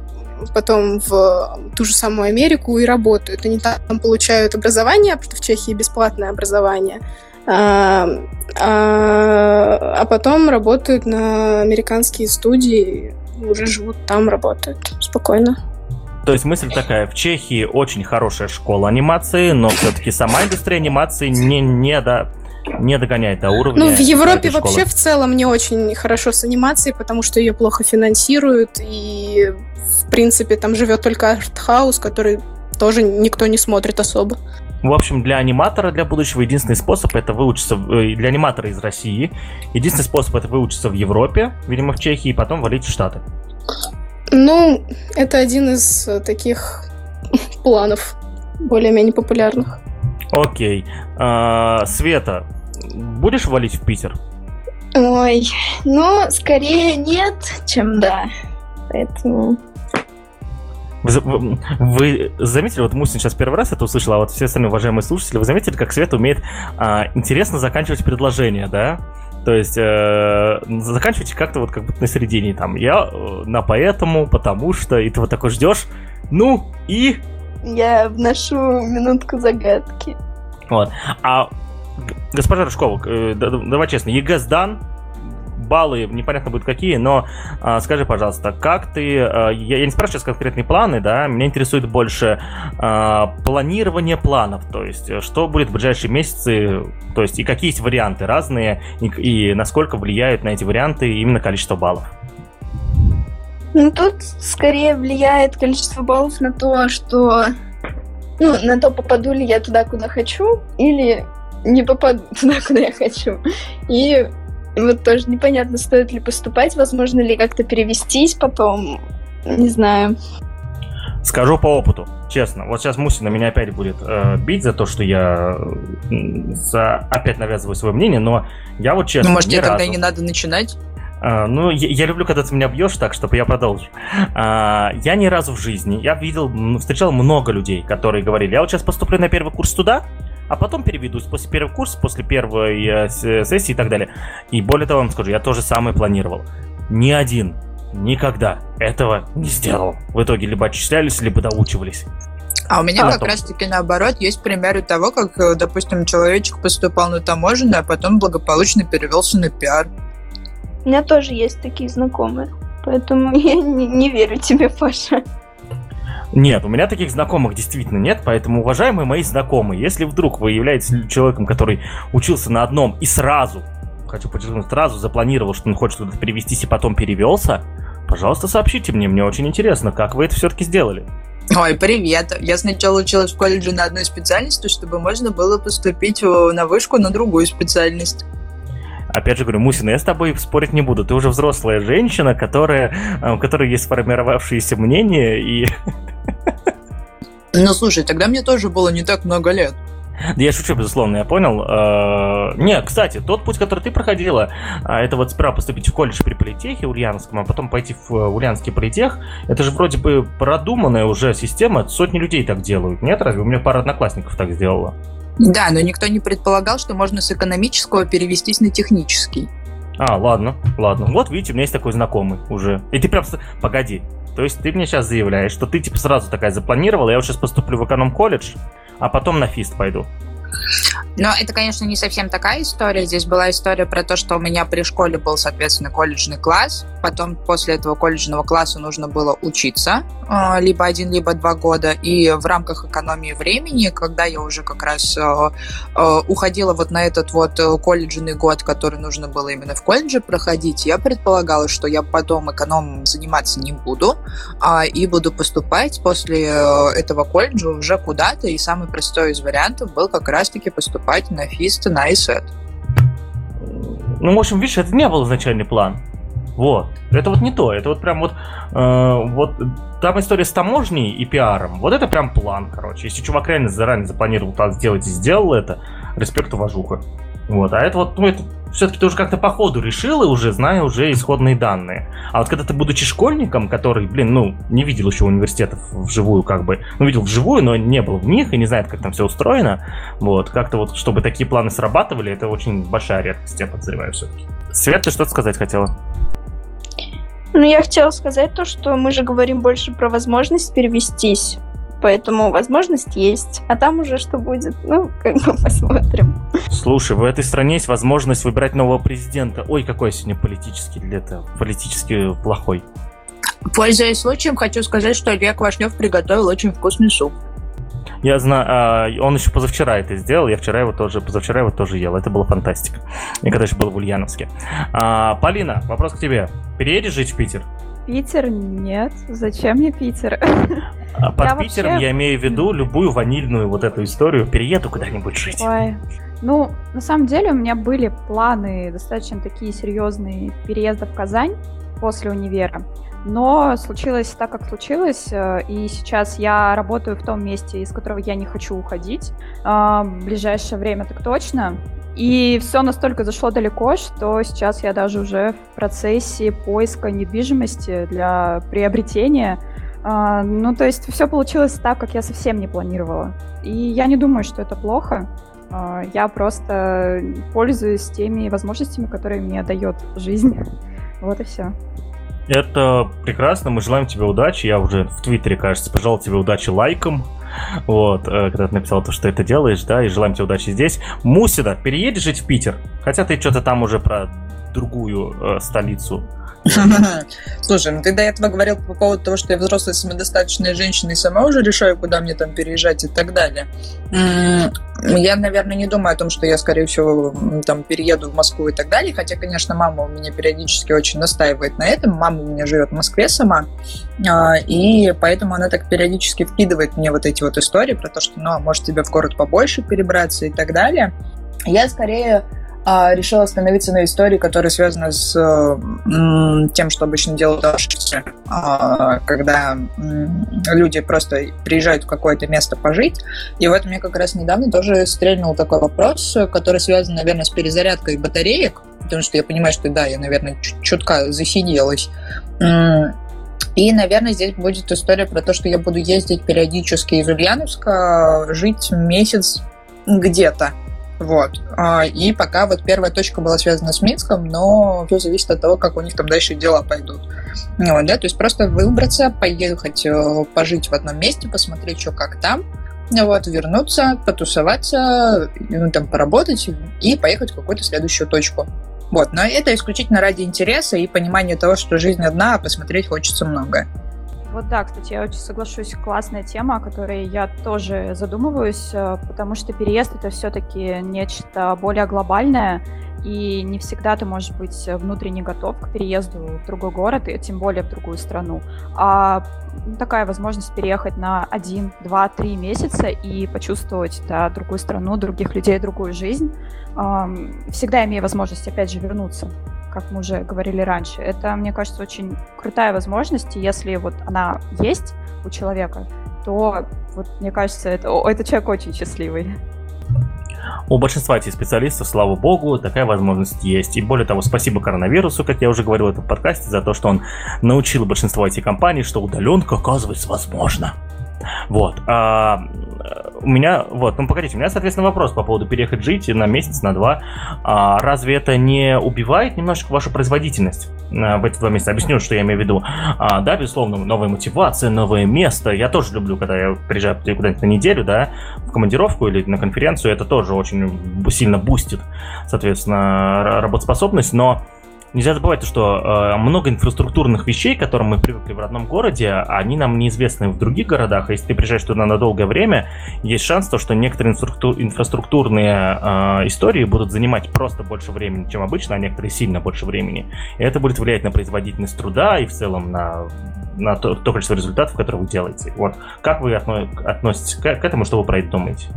потом в ту же самую Америку и работают. Они там получают образование, потому что в Чехии бесплатное образование. А, а, а потом работают на американские студии, уже живут там, работают спокойно. То есть мысль такая, в Чехии очень хорошая школа анимации, но все-таки сама индустрия анимации не, не, да, не догоняет до уровня. Ну, в Европе вообще в целом не очень хорошо с анимацией, потому что ее плохо финансируют, и, в принципе, там живет только артхаус, который тоже никто не смотрит особо. В общем, для аниматора, для будущего, единственный способ это выучиться, э, для аниматора из России, единственный способ это выучиться в Европе, видимо, в Чехии, и потом валить в Штаты. Ну, это один из таких планов более-менее популярных. Окей. А, Света, будешь валить в Питер? Ой, ну, скорее нет, чем да. Поэтому... Вы, вы- заметили, вот Мусин сейчас первый раз это услышал, а вот все остальные уважаемые слушатели, вы заметили, как Света умеет а, интересно заканчивать предложения, да? То есть э, заканчивайте как-то вот как будто на середине там. Я э, на поэтому, потому что, и ты вот такой ждешь. Ну и Я вношу минутку загадки. Вот. А, госпожа Рыжкова, э, да- да- давай честно, ЕГЭ сдан, баллы непонятно будут какие, но а, скажи, пожалуйста, как ты... а, я, я не спрашиваю сейчас конкретные планы, да, меня интересует больше а, планирование планов, то есть э, что будет в ближайшие месяцы, то есть и какие есть варианты разные, и, и насколько влияют на эти варианты именно количество баллов. Ну, тут скорее влияет количество баллов на то, что... Ну, на то, попаду ли я туда, куда хочу, или не попаду (laughs) туда, куда я хочу. И вот тоже непонятно, стоит ли поступать, возможно ли как-то перевестись потом, не знаю. Скажу по опыту, честно. Вот сейчас Мусина меня опять будет э, бить за то, что я за, опять навязываю свое мнение, но я вот честно... Ну, может, тебе тогда разу- не надо начинать? А, ну, я, я люблю, когда ты меня бьешь так, чтобы я продолжил. А, я ни разу в жизни, я видел, встречал много людей, которые говорили, я вот сейчас поступлю на первый курс туда, а потом переведусь после первого курса, после первой э, сессии и так далее. И более того, вам скажу, я тоже самое планировал. Ни один никогда этого не сделал. В итоге либо отчислялись, либо доучивались. А у меня А, как раз-таки наоборот есть примеры того, как, э, допустим, человечек поступал на таможенную, а потом благополучно перевелся на пиар. У меня тоже есть такие знакомые. Поэтому (laughs) я не, не верю тебе, Паша. Нет, у меня таких знакомых действительно нет, поэтому, уважаемые мои знакомые, если вдруг вы являетесь человеком, который учился на одном и сразу, хочу подчеркнуть, сразу запланировал, что он хочет туда перевестись и потом перевелся, пожалуйста, сообщите мне, мне очень интересно, как вы это все-таки сделали. Ой, привет. Я сначала училась в колледже на одной специальности, чтобы можно было поступить на вышку на другую специальность. Опять же говорю, Мусина, я с тобой спорить не буду. Ты уже взрослая женщина, которая, э, у которой есть сформировавшееся мнение, и Ну, слушай, тогда мне тоже было не так много лет. Да я шучу, безусловно, я понял. Э, Не, кстати, тот путь, который ты проходила, а, это вот сперва поступить в колледж при политехе Ульяновском, а потом пойти в э, Ульяновский политех, это же вроде бы продуманная уже система, сотни людей так делают, нет? Разве? У меня пара одноклассников так сделала. Да, но никто не предполагал, что можно с экономического перевестись на технический. А, ладно, ладно. Вот, видите, у меня есть такой знакомый уже. И ты прям... Погоди. То есть ты мне сейчас заявляешь, что ты типа сразу такая запланировала, я вот сейчас поступлю в эконом-колледж, а потом на фист пойду. Но это, конечно, не совсем такая история. Здесь была история про то, что у меня при школе был, соответственно, колледжный класс. Потом после этого колледжного класса нужно было учиться э, либо один, либо два года. И в рамках экономии времени, когда я уже как раз э, э, уходила вот на этот вот колледжный год, который нужно было именно в колледже проходить, я предполагала, что я потом экономом заниматься не буду, а, и буду поступать после этого колледжа уже куда-то. И самый простой из вариантов был как раз-таки поступать на ФИСТ, на ИСЭТ. Ну, в общем, видишь, это не был изначальный план. Вот. Это вот не то. Это вот прям вот... э, вот там история с таможней и пиаром. Вот это прям план, короче. Если чувак реально заранее запланировал так сделать и сделал это, респект, уважуха. Вот. А это вот, ну, это все-таки ты уже как-то по ходу решил и уже зная уже исходные данные. А вот когда ты, будучи школьником, который, блин, ну, не видел еще университетов вживую, как бы, ну, видел вживую, но не был в них и не знает, как там все устроено, вот, как-то вот, чтобы такие планы срабатывали, это очень большая редкость, я подозреваю все-таки. Свет, ты что-то сказать хотела? Ну, я хотела сказать то, что мы же говорим больше про возможность перевестись. Поэтому возможность есть. А там уже что будет, ну, как бы (laughs) посмотрим. Слушай, в этой стране есть возможность выбирать нового президента. Ой, какой я сегодня политический для этого, политически плохой. Пользуясь случаем, хочу сказать, что Илья Квашнев приготовил очень вкусный суп. Я знаю, а, он еще позавчера это сделал, я вчера его тоже, позавчера его тоже ел. Это была фантастика. Я когда еще был в Ульяновске. А, Полина, вопрос к тебе. Переедешь жить в Питер? Питер? Нет. Зачем мне Питер? А под я Питером вообще... я имею в виду любую ванильную вот эту историю. Перееду куда-нибудь жить. Ой. Ну, на самом деле у меня были планы достаточно такие серьезные переезда в Казань после универа. Но случилось так, как случилось, э, и сейчас я работаю в том месте, из которого я не хочу уходить. А, в ближайшее время так точно. И все настолько зашло далеко, что сейчас я даже уже в процессе поиска недвижимости для приобретения. А, ну, то есть все получилось так, как я совсем не планировала. И я не думаю, что это плохо. А, я просто пользуюсь теми возможностями, которые мне дает жизнь. Вот и все. Это прекрасно, мы желаем тебе удачи. Я уже в Твиттере, кажется, пожелал тебе удачи лайком. Вот, э, когда ты написал то, что ты делаешь, да, и желаем тебе удачи здесь. Мусина, переедешь жить в Питер? Хотя ты что-то там уже про другую э, столицу (laughs) Слушай, ну ты до этого говорил по поводу того, что я взрослая самодостаточная женщина и сама уже решаю, куда мне там переезжать и так далее. Я, наверное, не думаю о том, что я, скорее всего, там перееду в Москву и так далее. Хотя, конечно, мама у меня периодически очень настаивает на этом. Мама у меня живет в Москве сама. А, и поэтому она так периодически вкидывает мне вот эти вот истории про то, что, ну, а может тебе в город побольше перебраться и так далее. Я скорее а, решила остановиться на истории, которая связана с тем, что обычно делают авшеры, а, когда люди просто приезжают в какое-то место пожить. И вот мне как раз недавно тоже стрельнул такой вопрос, который связан, наверное, с перезарядкой батареек, потому что я понимаю, что да, я, наверное, чутка засиделась. И, наверное, здесь будет история про то, что я буду ездить периодически из Ульяновска, жить месяц где-то. Вот. А, и пока вот первая точка была связана с Минском, но все зависит от того, как у них там дальше дела пойдут. Вот, да, то есть просто выбраться, поехать, э, пожить в одном месте, посмотреть, что как там, вот, вернуться, потусоваться, ну, там, поработать и поехать в какую-то следующую точку. Вот, но это исключительно ради интереса и понимания того, что жизнь одна, а посмотреть хочется многое. Вот да, кстати, я очень соглашусь, классная тема, о которой я тоже задумываюсь, э, потому что переезд это все-таки нечто более глобальное, и не всегда ты можешь быть внутренне готов к переезду в другой город, и тем более в другую страну. А такая возможность переехать на один, два, три месяца и почувствовать да, другую страну, других людей, другую жизнь, всегда имея возможность, опять же, вернуться как мы уже говорили раньше. Это, мне кажется, очень крутая возможность, и если вот она есть у человека, то вот мне кажется, это, это человек очень счастливый. У большинства этих специалистов, слава богу, такая возможность есть. И более того, спасибо коронавирусу, как я уже говорил в этом подкасте, за то, что он научил большинство этих компаний, что удаленка, оказывается, возможно. Вот. А, у меня, вот, ну погодите, у меня, соответственно, вопрос по поводу переехать жить на месяц, на два. А, разве это не убивает немножечко вашу производительность а, в эти два месяца? Объясню, что я имею в виду. А, да, безусловно, новая мотивация, новое место. Я тоже люблю, когда я приезжаю куда-нибудь на неделю, да, в командировку или на конференцию, это тоже очень сильно бустит, соответственно, работоспособность, но Нельзя забывать, что э, много инфраструктурных вещей, к которым мы привыкли в родном городе, они нам неизвестны в других городах. А если ты приезжаешь туда на долгое время, есть шанс, то, что некоторые инфраструктурные э, истории будут занимать просто больше времени, чем обычно, а некоторые сильно больше времени. И это будет влиять на производительность труда и в целом на, на то, то количество результатов, которые вы делаете. Вот. Как вы относитесь к, к этому, что вы про это думаете?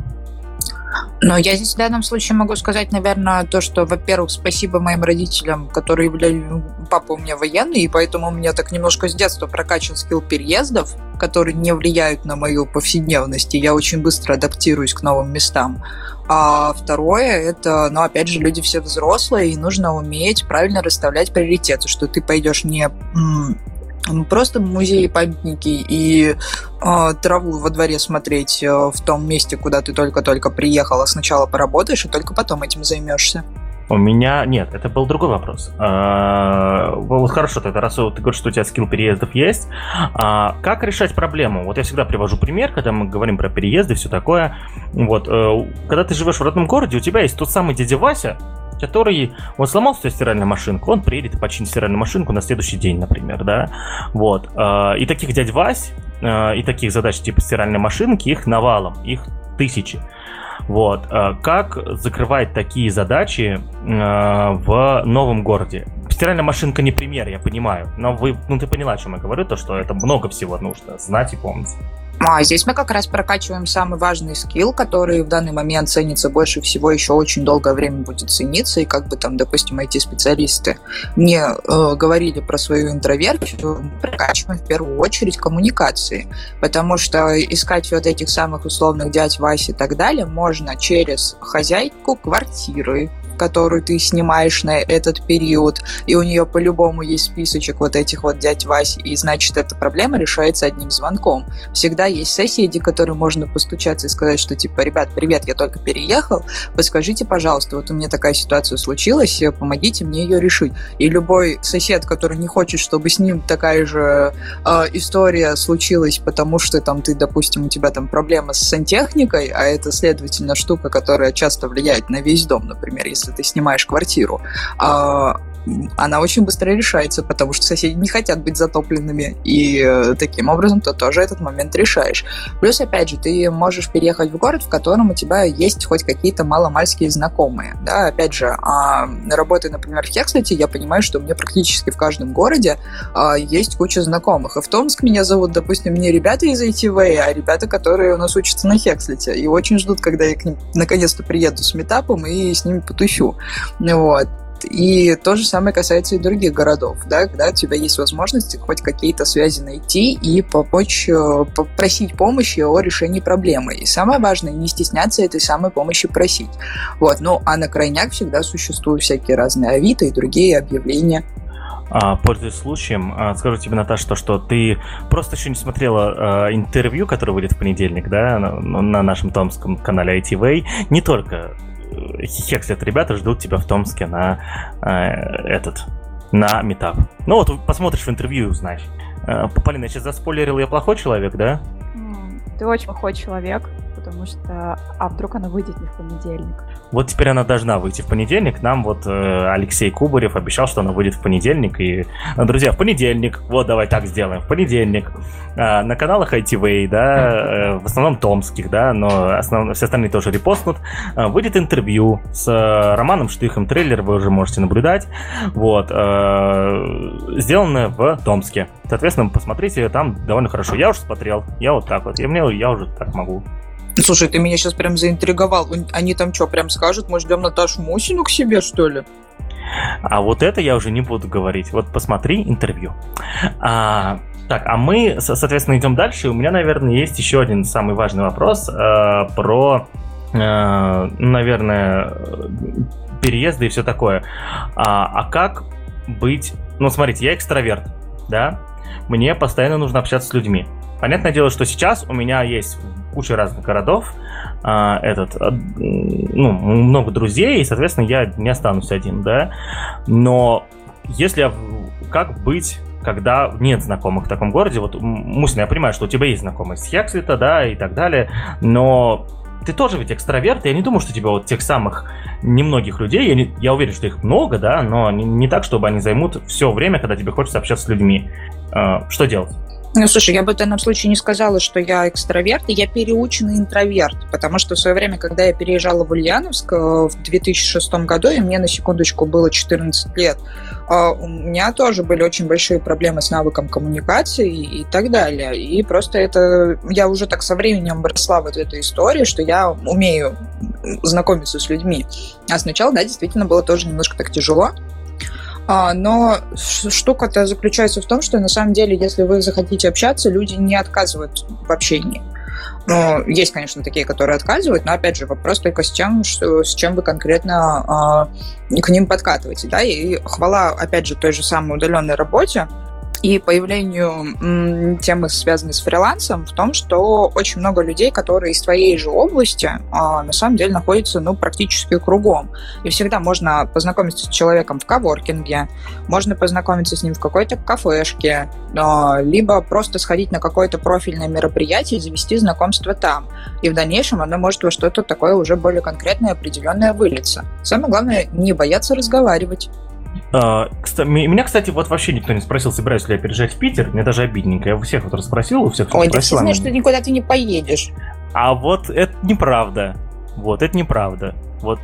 Но я здесь в данном случае могу сказать, наверное, то, что, во-первых, спасибо моим родителям, которые являются... Папа у меня военный, и поэтому у меня так немножко с детства прокачан скилл переездов, которые не влияют на мою повседневность, и я очень быстро адаптируюсь к новым местам. А второе, это, ну, опять же, люди все взрослые, и нужно уметь правильно расставлять приоритеты, что ты пойдешь не просто музеи, памятники и э, траву во дворе смотреть э, в том месте, куда ты только-только приехала. Сначала поработаешь, и только потом этим займешься. У меня нет, это был другой вопрос. А, вот хорошо, тогда раз ты говоришь, что у тебя скилл переездов есть, а, как решать проблему? Вот я всегда привожу пример, когда мы говорим про переезды и все такое. Вот, э, когда ты живешь в родном городе, у тебя есть тот самый дядя Вася, который, он сломал свою стиральную машинку, он приедет и починит стиральную машинку на следующий день, например, да, вот. А, и таких дядь Вась э, и таких задач типа стиральной машинки, их навалом, их тысячи. Вот. Э, как закрывать такие задачи э, в новом городе? Стиральная машинка не пример, я понимаю. Но вы, ну ты поняла, о чем я говорю, то что это много всего нужно знать и помнить. А здесь мы как раз прокачиваем самый важный скилл, который в данный момент ценится больше всего, еще очень долгое время будет цениться, и как бы там, допустим, IT-специалисты не э, говорили про свою интровертию, мы прокачиваем в первую очередь коммуникации, потому что искать вот этих самых условных дядь Вась и так далее можно через хозяйку квартиры, которую ты снимаешь на этот период, и у нее по-любому есть списочек вот этих вот дядь Вась, и значит, эта проблема решается одним звонком. Всегда есть соседи, которые можно постучаться и сказать, что типа, ребят, привет, я только переехал, подскажите, пожалуйста, вот у меня такая ситуация случилась, помогите мне ее решить. И любой сосед, который не хочет, чтобы с ним такая же э, история случилась, потому что там ты, допустим, у тебя там проблема с сантехникой, а это, следовательно, штука, которая часто влияет на весь дом, например, если ты снимаешь квартиру, а, она очень быстро решается, потому что соседи не хотят быть затопленными, и э, таким образом ты тоже этот момент решаешь. Плюс, опять же, ты можешь переехать в город, в котором у тебя есть хоть какие-то маломальские знакомые. Да, опять же, а, работая, например, в Хекслете, я понимаю, что у меня практически в каждом городе а, есть куча знакомых. И в Томск меня зовут, допустим, не ребята из ITV, а ребята, которые у нас учатся на Хекслете, и очень ждут, когда я к ним наконец-то приеду с метапом и с ними потусю. Вот. И то же самое касается и других городов, да, когда у тебя есть возможность хоть какие-то связи найти и помочь, э, попросить помощи о решении проблемы. И самое важное, не стесняться этой самой помощи просить. Вот, ну, а на крайняк всегда существуют всякие разные авито и другие объявления а, пользуясь случаем, а, скажу тебе, Наташа, то, что ты просто еще не смотрела а, интервью, которое выйдет в понедельник, да, на, на нашем томском канале ITV, не только хексят ребята ждут тебя в Томске на э, этот, на метап. Ну вот, посмотришь в интервью и узнаешь. Э, Полина, я сейчас заспойлерил, я плохой человек, да? Ты очень плохой человек потому что а вдруг она выйдет не в понедельник? Вот теперь она должна выйти в понедельник. Нам вот э, Алексей Кубарев обещал, что она выйдет в понедельник. И, э, друзья, в понедельник, вот давай так сделаем, в понедельник э, на каналах ITV, да, э, в основном томских, да, но основ... все остальные тоже репостнут, э, выйдет интервью с э, Романом Штыхом, трейлер вы уже можете наблюдать, вот, э, сделанное в Томске. Соответственно, посмотрите, там довольно хорошо. Я уже смотрел, я вот так вот, и мне я уже так могу. Слушай, ты меня сейчас прям заинтриговал. Они там что, прям скажут, мы ждем Наташу Мусину к себе, что ли? А вот это я уже не буду говорить. Вот посмотри интервью. А, так, а мы, соответственно, идем дальше. У меня, наверное, есть еще один самый важный вопрос э, про, э, наверное, переезды и все такое. А, а как быть... Ну, смотрите, я экстраверт, да? Мне постоянно нужно общаться с людьми. Понятное дело, что сейчас у меня есть куча разных городов, а, этот, а, ну, много друзей, и, соответственно, я не останусь один, да. Но если как быть когда нет знакомых в таком городе, вот, Мусина, я понимаю, что у тебя есть знакомые с Хекслита, да, и так далее, но ты тоже ведь экстраверт, я не думаю, что тебя вот тех самых немногих людей, я, не, я уверен, что их много, да, но не, не так, чтобы они займут все время, когда тебе хочется общаться с людьми. Э, что делать? Ну, слушай, я бы в данном случае не сказала, что я экстраверт, я переученный интроверт, потому что в свое время, когда я переезжала в Ульяновск э, в 2006 году, и мне на секундочку было 14 лет, э, у меня тоже были очень большие проблемы с навыком коммуникации и так далее. И просто это... Я уже так со временем росла вот этой истории, что я умею знакомиться с людьми. А сначала, да, действительно было тоже немножко так тяжело, а, но штука-то заключается в том, что на самом деле, если вы захотите общаться, люди не отказывают в общении. Ну, есть, конечно, такие, которые отказывают, но опять же вопрос только с тем, что, с чем вы конкретно э, к ним подкатываете, да, и хвала, опять же, той же самой удаленной работе, и появлению темы, связанной с фрилансом, в том, что очень много людей, которые из твоей же области, а, на самом деле находятся ну, практически кругом. И всегда можно познакомиться с человеком в коворкинге, можно познакомиться с ним в какой-то кафешке, а, либо просто сходить на какое-то профильное мероприятие и завести знакомство там. И в дальнейшем оно может во что-то такое уже более конкретное, определенное вылиться. Самое главное, не бояться разговаривать. А, Меня, кстати, вот вообще никто не спросил, собираюсь ли я переезжать в Питер. Мне даже обидненько. Я у всех вот расспросил, у всех, кто Ой, да все знают, что никуда ты не поедешь. А вот это неправда. Вот, это неправда. Вот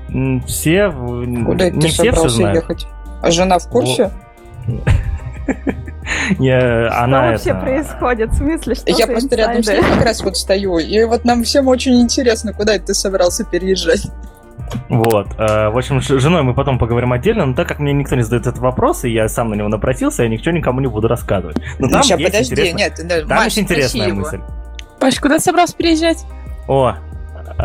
все, в- Куда не ты все все собрался знают. ехать? А жена в курсе? (laughs) Не, Что она вообще это- происходит? В смысле, что Я просто рядом с ней как раз вот стою, и вот нам всем очень интересно, куда это ты собрался переезжать. Вот. э, В общем, с женой мы потом поговорим отдельно, но так как мне никто не задает этот вопрос, и я сам на него напросился, я ничего никому не буду рассказывать. Но там Сейчас, есть подожди, интересно- нет, да, Там Маш, есть интересная спроси его. мысль. Паш, куда ты собрался переезжать? О,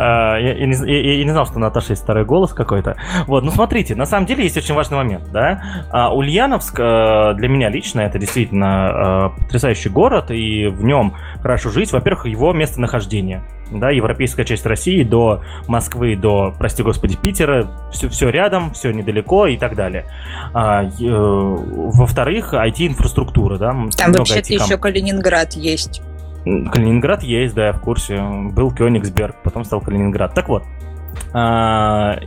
я, я не, я- я не знал, что у Наташи есть второй голос какой-то. Вот, ну смотрите, на самом деле есть очень важный момент, да. А, Ульяновск э, для меня лично это действительно э, потрясающий город, и в нем хорошо жить. Во-первых, его местонахождение. Да, европейская часть России до Москвы, до, прости господи, Питера, все, все рядом, все недалеко и так далее. А, э, во-вторых, IT-инфраструктура, да. Там вообще-то еще Калининград есть. Калининград есть, да, я в курсе. Был Кёнигсберг, потом стал Калининград. Так вот, а,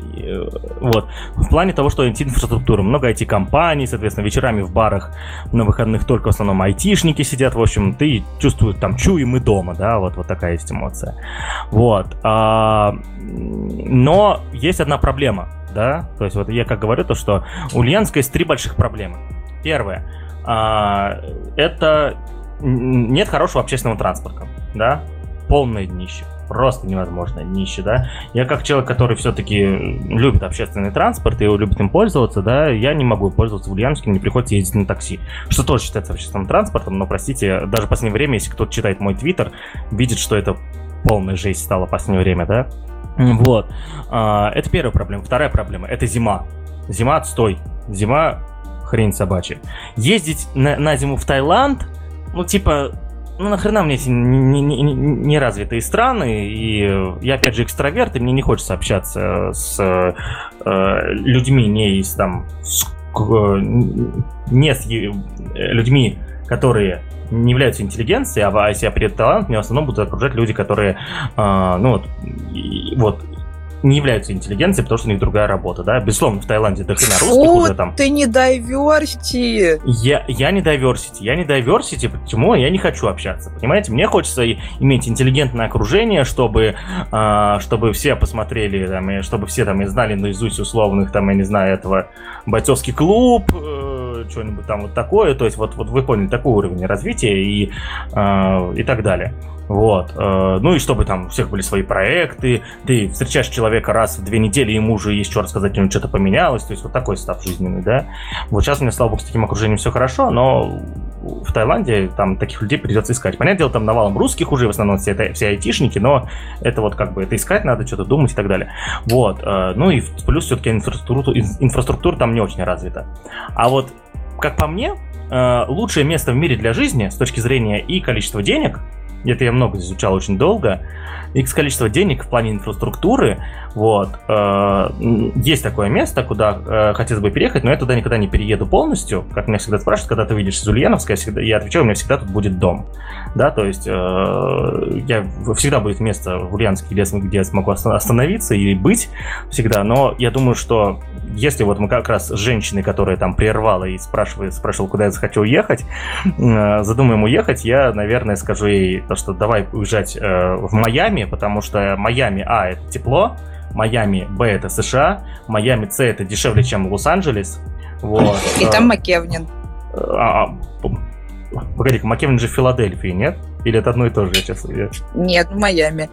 вот. В плане того, что IT-инфраструктура, много IT-компаний, соответственно, вечерами в барах на выходных только в основном айтишники сидят, в общем, ты чувствуешь там, чуем и дома, да, вот, вот такая есть эмоция. Вот. А, но есть одна проблема, да, то есть вот я как говорю, то, что у Ульяновска есть три больших проблемы. Первое, а, это нет хорошего общественного транспорта, да, полное днище. Просто невозможно днище, да. Я как человек, который все-таки любит общественный транспорт и любит им пользоваться, да, я не могу пользоваться в Ульяновске, мне приходится ездить на такси. Что тоже считается общественным транспортом, но, простите, даже в последнее время, если кто-то читает мой твиттер, видит, что это полная жесть стала в последнее время, да. Вот. А, Это первая проблема. Вторая проблема – это зима. Зима отстой. Зима хрень собачья. Ездить на, на зиму в Таиланд, ну, типа, ну, нахрена мне эти не- не- не- неразвитые страны, и э, я, опять же, экстраверт, и мне не хочется общаться с э, людьми не из, там, с, к- не с э, людьми, которые не являются интеллигенцией, а если я приеду в Таиланд, меня в основном будут окружать люди, которые, а, ну, вот, и- вот, не являются интеллигенцией, потому что у них другая работа, да. Безусловно, в Таиланде до хрена русских Фу, уже там. ты не diversity. Я, я не diversity, я не diversity, почему я не хочу общаться, понимаете? Мне хочется иметь интеллигентное окружение, чтобы, а, чтобы все посмотрели, там, и чтобы все там и знали наизусть условных, там, я не знаю, этого бойцовский клуб, э, что-нибудь там вот такое, то есть вот, вот вы поняли, такой уровень развития и, а, и так далее. Вот. э, Ну и чтобы там у всех были свои проекты, ты встречаешь человека раз в две недели, ему уже есть что рассказать, у него что-то поменялось, то есть вот такой став жизненный, да. Вот сейчас у меня, слава богу, с таким окружением все хорошо, но в Таиланде там таких людей придется искать. Понятное дело, там навалом русских уже, в основном все, это- все айтишники, но это вот как бы это искать надо, что-то думать и так далее. Вот. э, Ну и плюс все-таки инфраструктура, ин- инфраструктура там не очень развита. А вот, как по мне, э, лучшее место в мире для жизни с точки зрения и количества денег, это я много изучал очень долго, и количество денег в плане инфраструктуры, вот, э, есть такое место, куда э, хотелось бы переехать, но я туда никогда не перееду полностью, как меня всегда спрашивают, когда ты видишь из Ульяновска, я, всегда, я отвечаю, у меня всегда тут будет дом, да, то есть э, я, всегда будет место в Ульяновске, где, я смогу оста- остановиться и быть всегда, но я думаю, что если вот мы как раз с женщиной, которая там прервала и спрашивает, спрашивала, куда я захочу уехать, э, задумаем уехать, я, наверное, скажу ей то, что давай уезжать э, в Майами, потому что Майами, а, это тепло, Майами, б, это США, Майами, с, это дешевле, чем Лос-Анджелес, вот. И э, там Макевнин. а, а, Погоди-ка, же в Филадельфии, нет? Или это одно и то же, я сейчас... Нет, в Майами.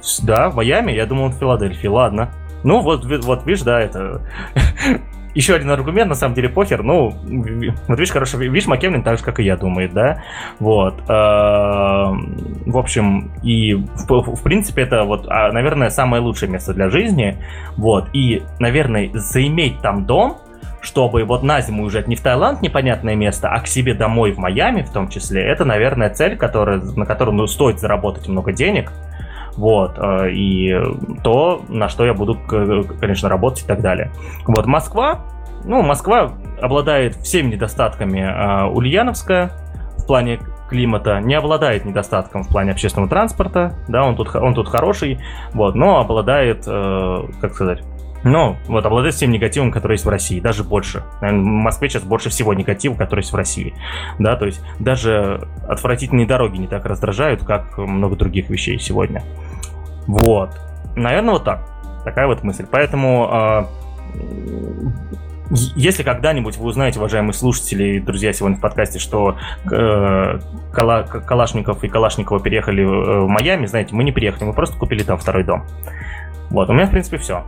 С- Да, в Майами, я думал, он в Филадельфии, ладно. Ну, вот, вот видишь, да, это... (laughs) Еще один аргумент, на самом деле, похер. Ну, вот видишь, хорошо, ви- видишь, Маккевлин так же, как и я, думает, да? Вот. Эм, В общем, и в, в принципе это вот, а, наверное, самое лучшее место для жизни. Вот. И, наверное, заиметь там дом, чтобы вот на зиму уезжать не в Таиланд, непонятное место, а к себе домой в Майами в том числе, это, наверное, цель, которая, на которую ну, стоит заработать много денег. Вот, э, и то, на что я буду, конечно, работать и так далее. Вот, Москва, ну, Москва обладает всеми недостатками э, Ульяновска в плане климата, не обладает недостатком в плане общественного транспорта, да, он тут, он тут хороший, вот, но обладает, э, как сказать, Ну, вот, обладает всем негативом, который есть в России, даже больше. Наверное, в Москве сейчас больше всего негатива, который есть в России. Да, то есть даже отвратительные дороги не так раздражают, как много других вещей сегодня. Вот. Наверное, вот так. Такая вот мысль. Поэтому э, если когда-нибудь вы узнаете, уважаемые слушатели и друзья сегодня в подкасте, что э, Кала, Калашников и Калашникова переехали в Майами, знаете, мы не переехали, мы просто купили там второй дом. Вот, у меня, в принципе, все.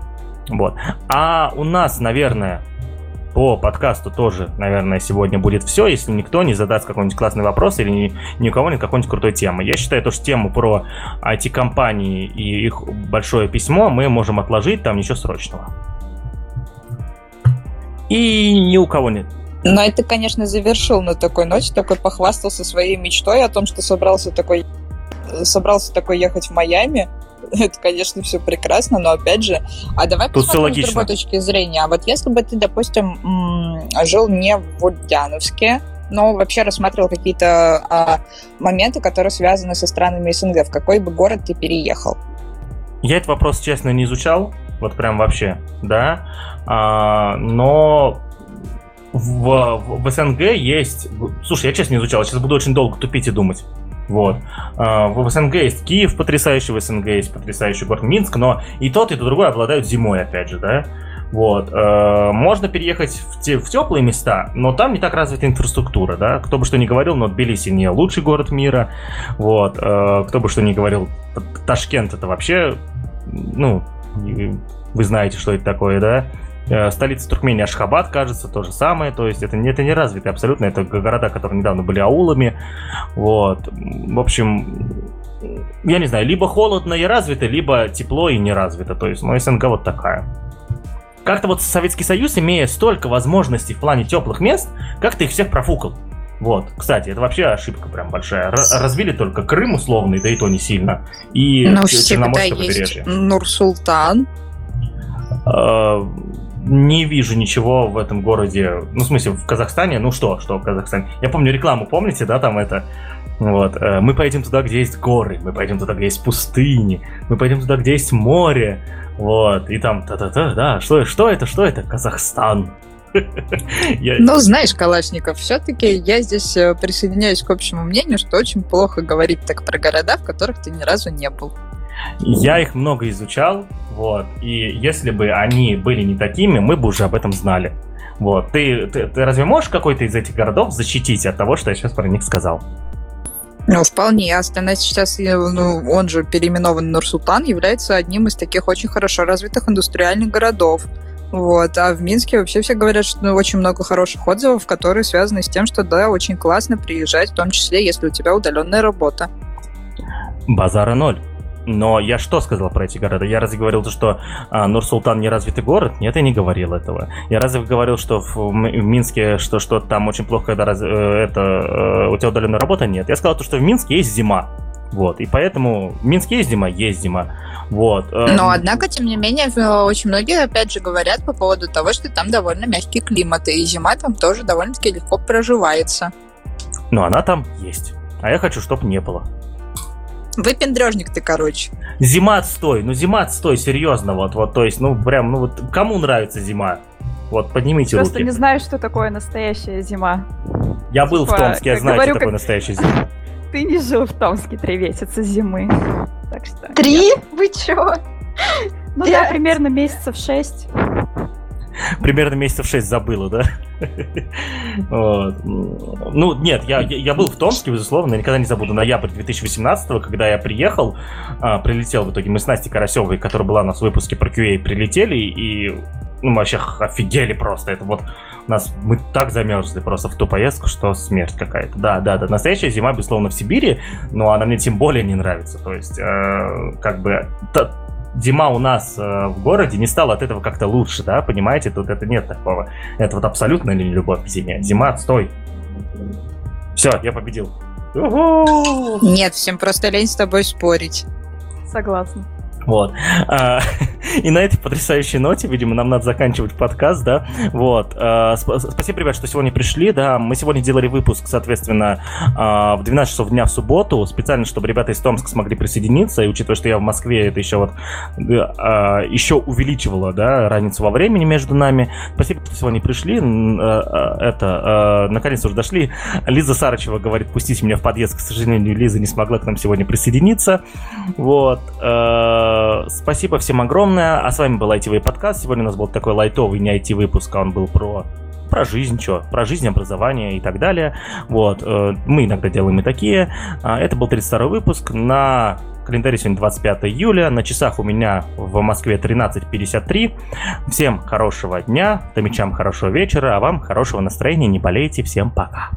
Вот. А у нас, наверное, по подкасту тоже, наверное, сегодня будет все, если никто не задаст какой-нибудь классный вопрос или ни, ни у кого нет какой-нибудь крутой темы. Я считаю, то, что тему про IT-компании и их большое письмо мы можем отложить, там ничего срочного. И ни у кого нет. Но это, конечно, завершил на такой ноте, такой похвастался своей мечтой о том, что собрался такой собрался такой ехать в Майами, (laughs) это, конечно, все прекрасно, но опять же, а давай Тут посмотрим с другой точки зрения. А вот если бы ты, допустим, жил не в Ульяновске, но вообще рассматривал какие-то а, моменты, которые связаны со странами СНГ, в какой бы город ты переехал? Я этот вопрос, честно, не изучал, вот прям вообще, да, а, но в, в, в СНГ есть... Слушай, я честно не изучал, сейчас буду очень долго тупить и думать. Вот. А, в СНГ есть Киев потрясающий, в СНГ есть потрясающий город Минск, но и тот, и другой обладают зимой, опять же, да. Вот. А, можно переехать в, те, в теплые места, но там не так развита инфраструктура, да. Кто бы что ни говорил, но Тбилиси не лучший город мира. Вот. А, кто бы что ни говорил, Ташкент это вообще, ну, вы знаете, что это такое, да. Э, столица Туркмении Ашхабад, кажется, то же самое. То есть это, это не развитые абсолютно. Это города, которые недавно были аулами. Вот. В общем, я не знаю, либо холодно и развито, либо тепло и не развито. То есть, ну, СНГ вот такая. Как-то вот Советский Союз, имея столько возможностей в плане теплых мест, как-то их всех профукал. Вот, кстати, это вообще ошибка прям большая. Р- развили только Крым условный, да и то не сильно. И Но всегда есть Нур-Султан. Не вижу ничего в этом городе. Ну, в смысле, в Казахстане. Ну что, что в Казахстане? Я помню рекламу, помните, да, там это. Вот. Э, мы поедем туда, где есть горы, мы поедем туда, где есть пустыни, мы пойдем туда, где есть море. Вот. И там та-та-та, да. Что, что это, что это? Казахстан. (laughs) Ну, знаешь, Калашников, все-таки я здесь э, присоединяюсь к общему мнению, что очень плохо говорить так про города, в которых ты ни разу не был. Я их много изучал, вот, и если бы они были не такими, мы бы уже об этом знали. Вот, ты, ты, ты разве можешь какой-то из этих городов защитить от того, что я сейчас про них сказал? Ну, вполне. Астана сейчас, ну, он же переименован Нур-Султан, является одним из таких очень хорошо развитых индустриальных городов. Вот. А в Минске вообще все говорят, что ну, очень много хороших отзывов, которые связаны с тем, что да, очень классно приезжать, в том числе, если у тебя удаленная работа. Базара ноль. Но я что сказал про эти города? Я разве говорил, что а, Нур-Султан не развитый город? Нет, я не говорил этого. Я разве говорил, что в, в Минске, что, что там очень плохо, когда раз, э, это, э, у тебя удаленная работа? Нет. Я сказал, то, что в Минске есть зима. Вот, и поэтому в Минске есть зима, есть зима. Вот. Э, Но, однако, тем не менее, очень многие, опять же, говорят по поводу того, что там довольно мягкий климат, и зима там тоже довольно-таки легко проживается. Но она там есть. А я хочу, чтобы не было. Выпендрежник ты, короче. Зима отстой, ну зима отстой, серьезно, вот, вот, то есть, ну прям, ну вот, кому нравится зима? Вот, поднимите Просто руки. не знаю, что такое настоящая зима. Я был типа, в Томске, я знаю, говорю, что такое настоящая зима. (laughs) Ты не жил в Томске три месяца зимы. Так что... Три? Нет. Вы чё? Ну да, примерно месяцев шесть. (laughs) Примерно месяцев шесть забыла, да? (laughs) Вот. Ну, нет, я, я был в Томске, безусловно, я никогда не забуду ноябрь 2018 когда я приехал, а, прилетел в итоге, мы с Настей Карасевой, которая была у нас в выпуске про QA, прилетели, и ну, мы вообще офигели просто, это вот нас, мы так замерзли просто в ту поездку, что смерть какая-то. Да, да, да, настоящая зима, безусловно, в Сибири, но она мне тем более не нравится, то есть, э, как бы, зима у нас э, в городе не стала от этого как-то лучше, да, понимаете? Тут это нет такого. Это вот абсолютно не любовь к зиме. Зима, отстой. Все, я победил. Нет, всем просто лень с тобой спорить. Согласна. Вот. А, (laughs) И на этой потрясающей ноте, видимо, нам надо заканчивать подкаст, да. Вот. Э, спасибо, ребят, что сегодня пришли, да. Мы сегодня делали выпуск, соответственно, э, в 12 часов дня в субботу, специально, чтобы ребята из Томска смогли присоединиться, и учитывая, что я в Москве, это еще вот еще увеличивало, да, разницу во времени между нами. Спасибо, что сегодня пришли. Это, наконец-то уже дошли. Лиза Сарычева говорит, пустите меня в подъезд. К сожалению, Лиза не смогла к нам сегодня присоединиться. Вот. Спасибо всем огромное. А с вами был ITV подкаст. Сегодня у нас был такой лайтовый не IT выпуск, а он был про про жизнь, что, про жизнь, образование и так далее. Вот, э, мы иногда делаем и такие. А, это был 32 выпуск на календаре сегодня 25 июля, на часах у меня в Москве 13.53. Всем хорошего дня, томичам хорошего вечера, а вам хорошего настроения, не болейте, всем пока.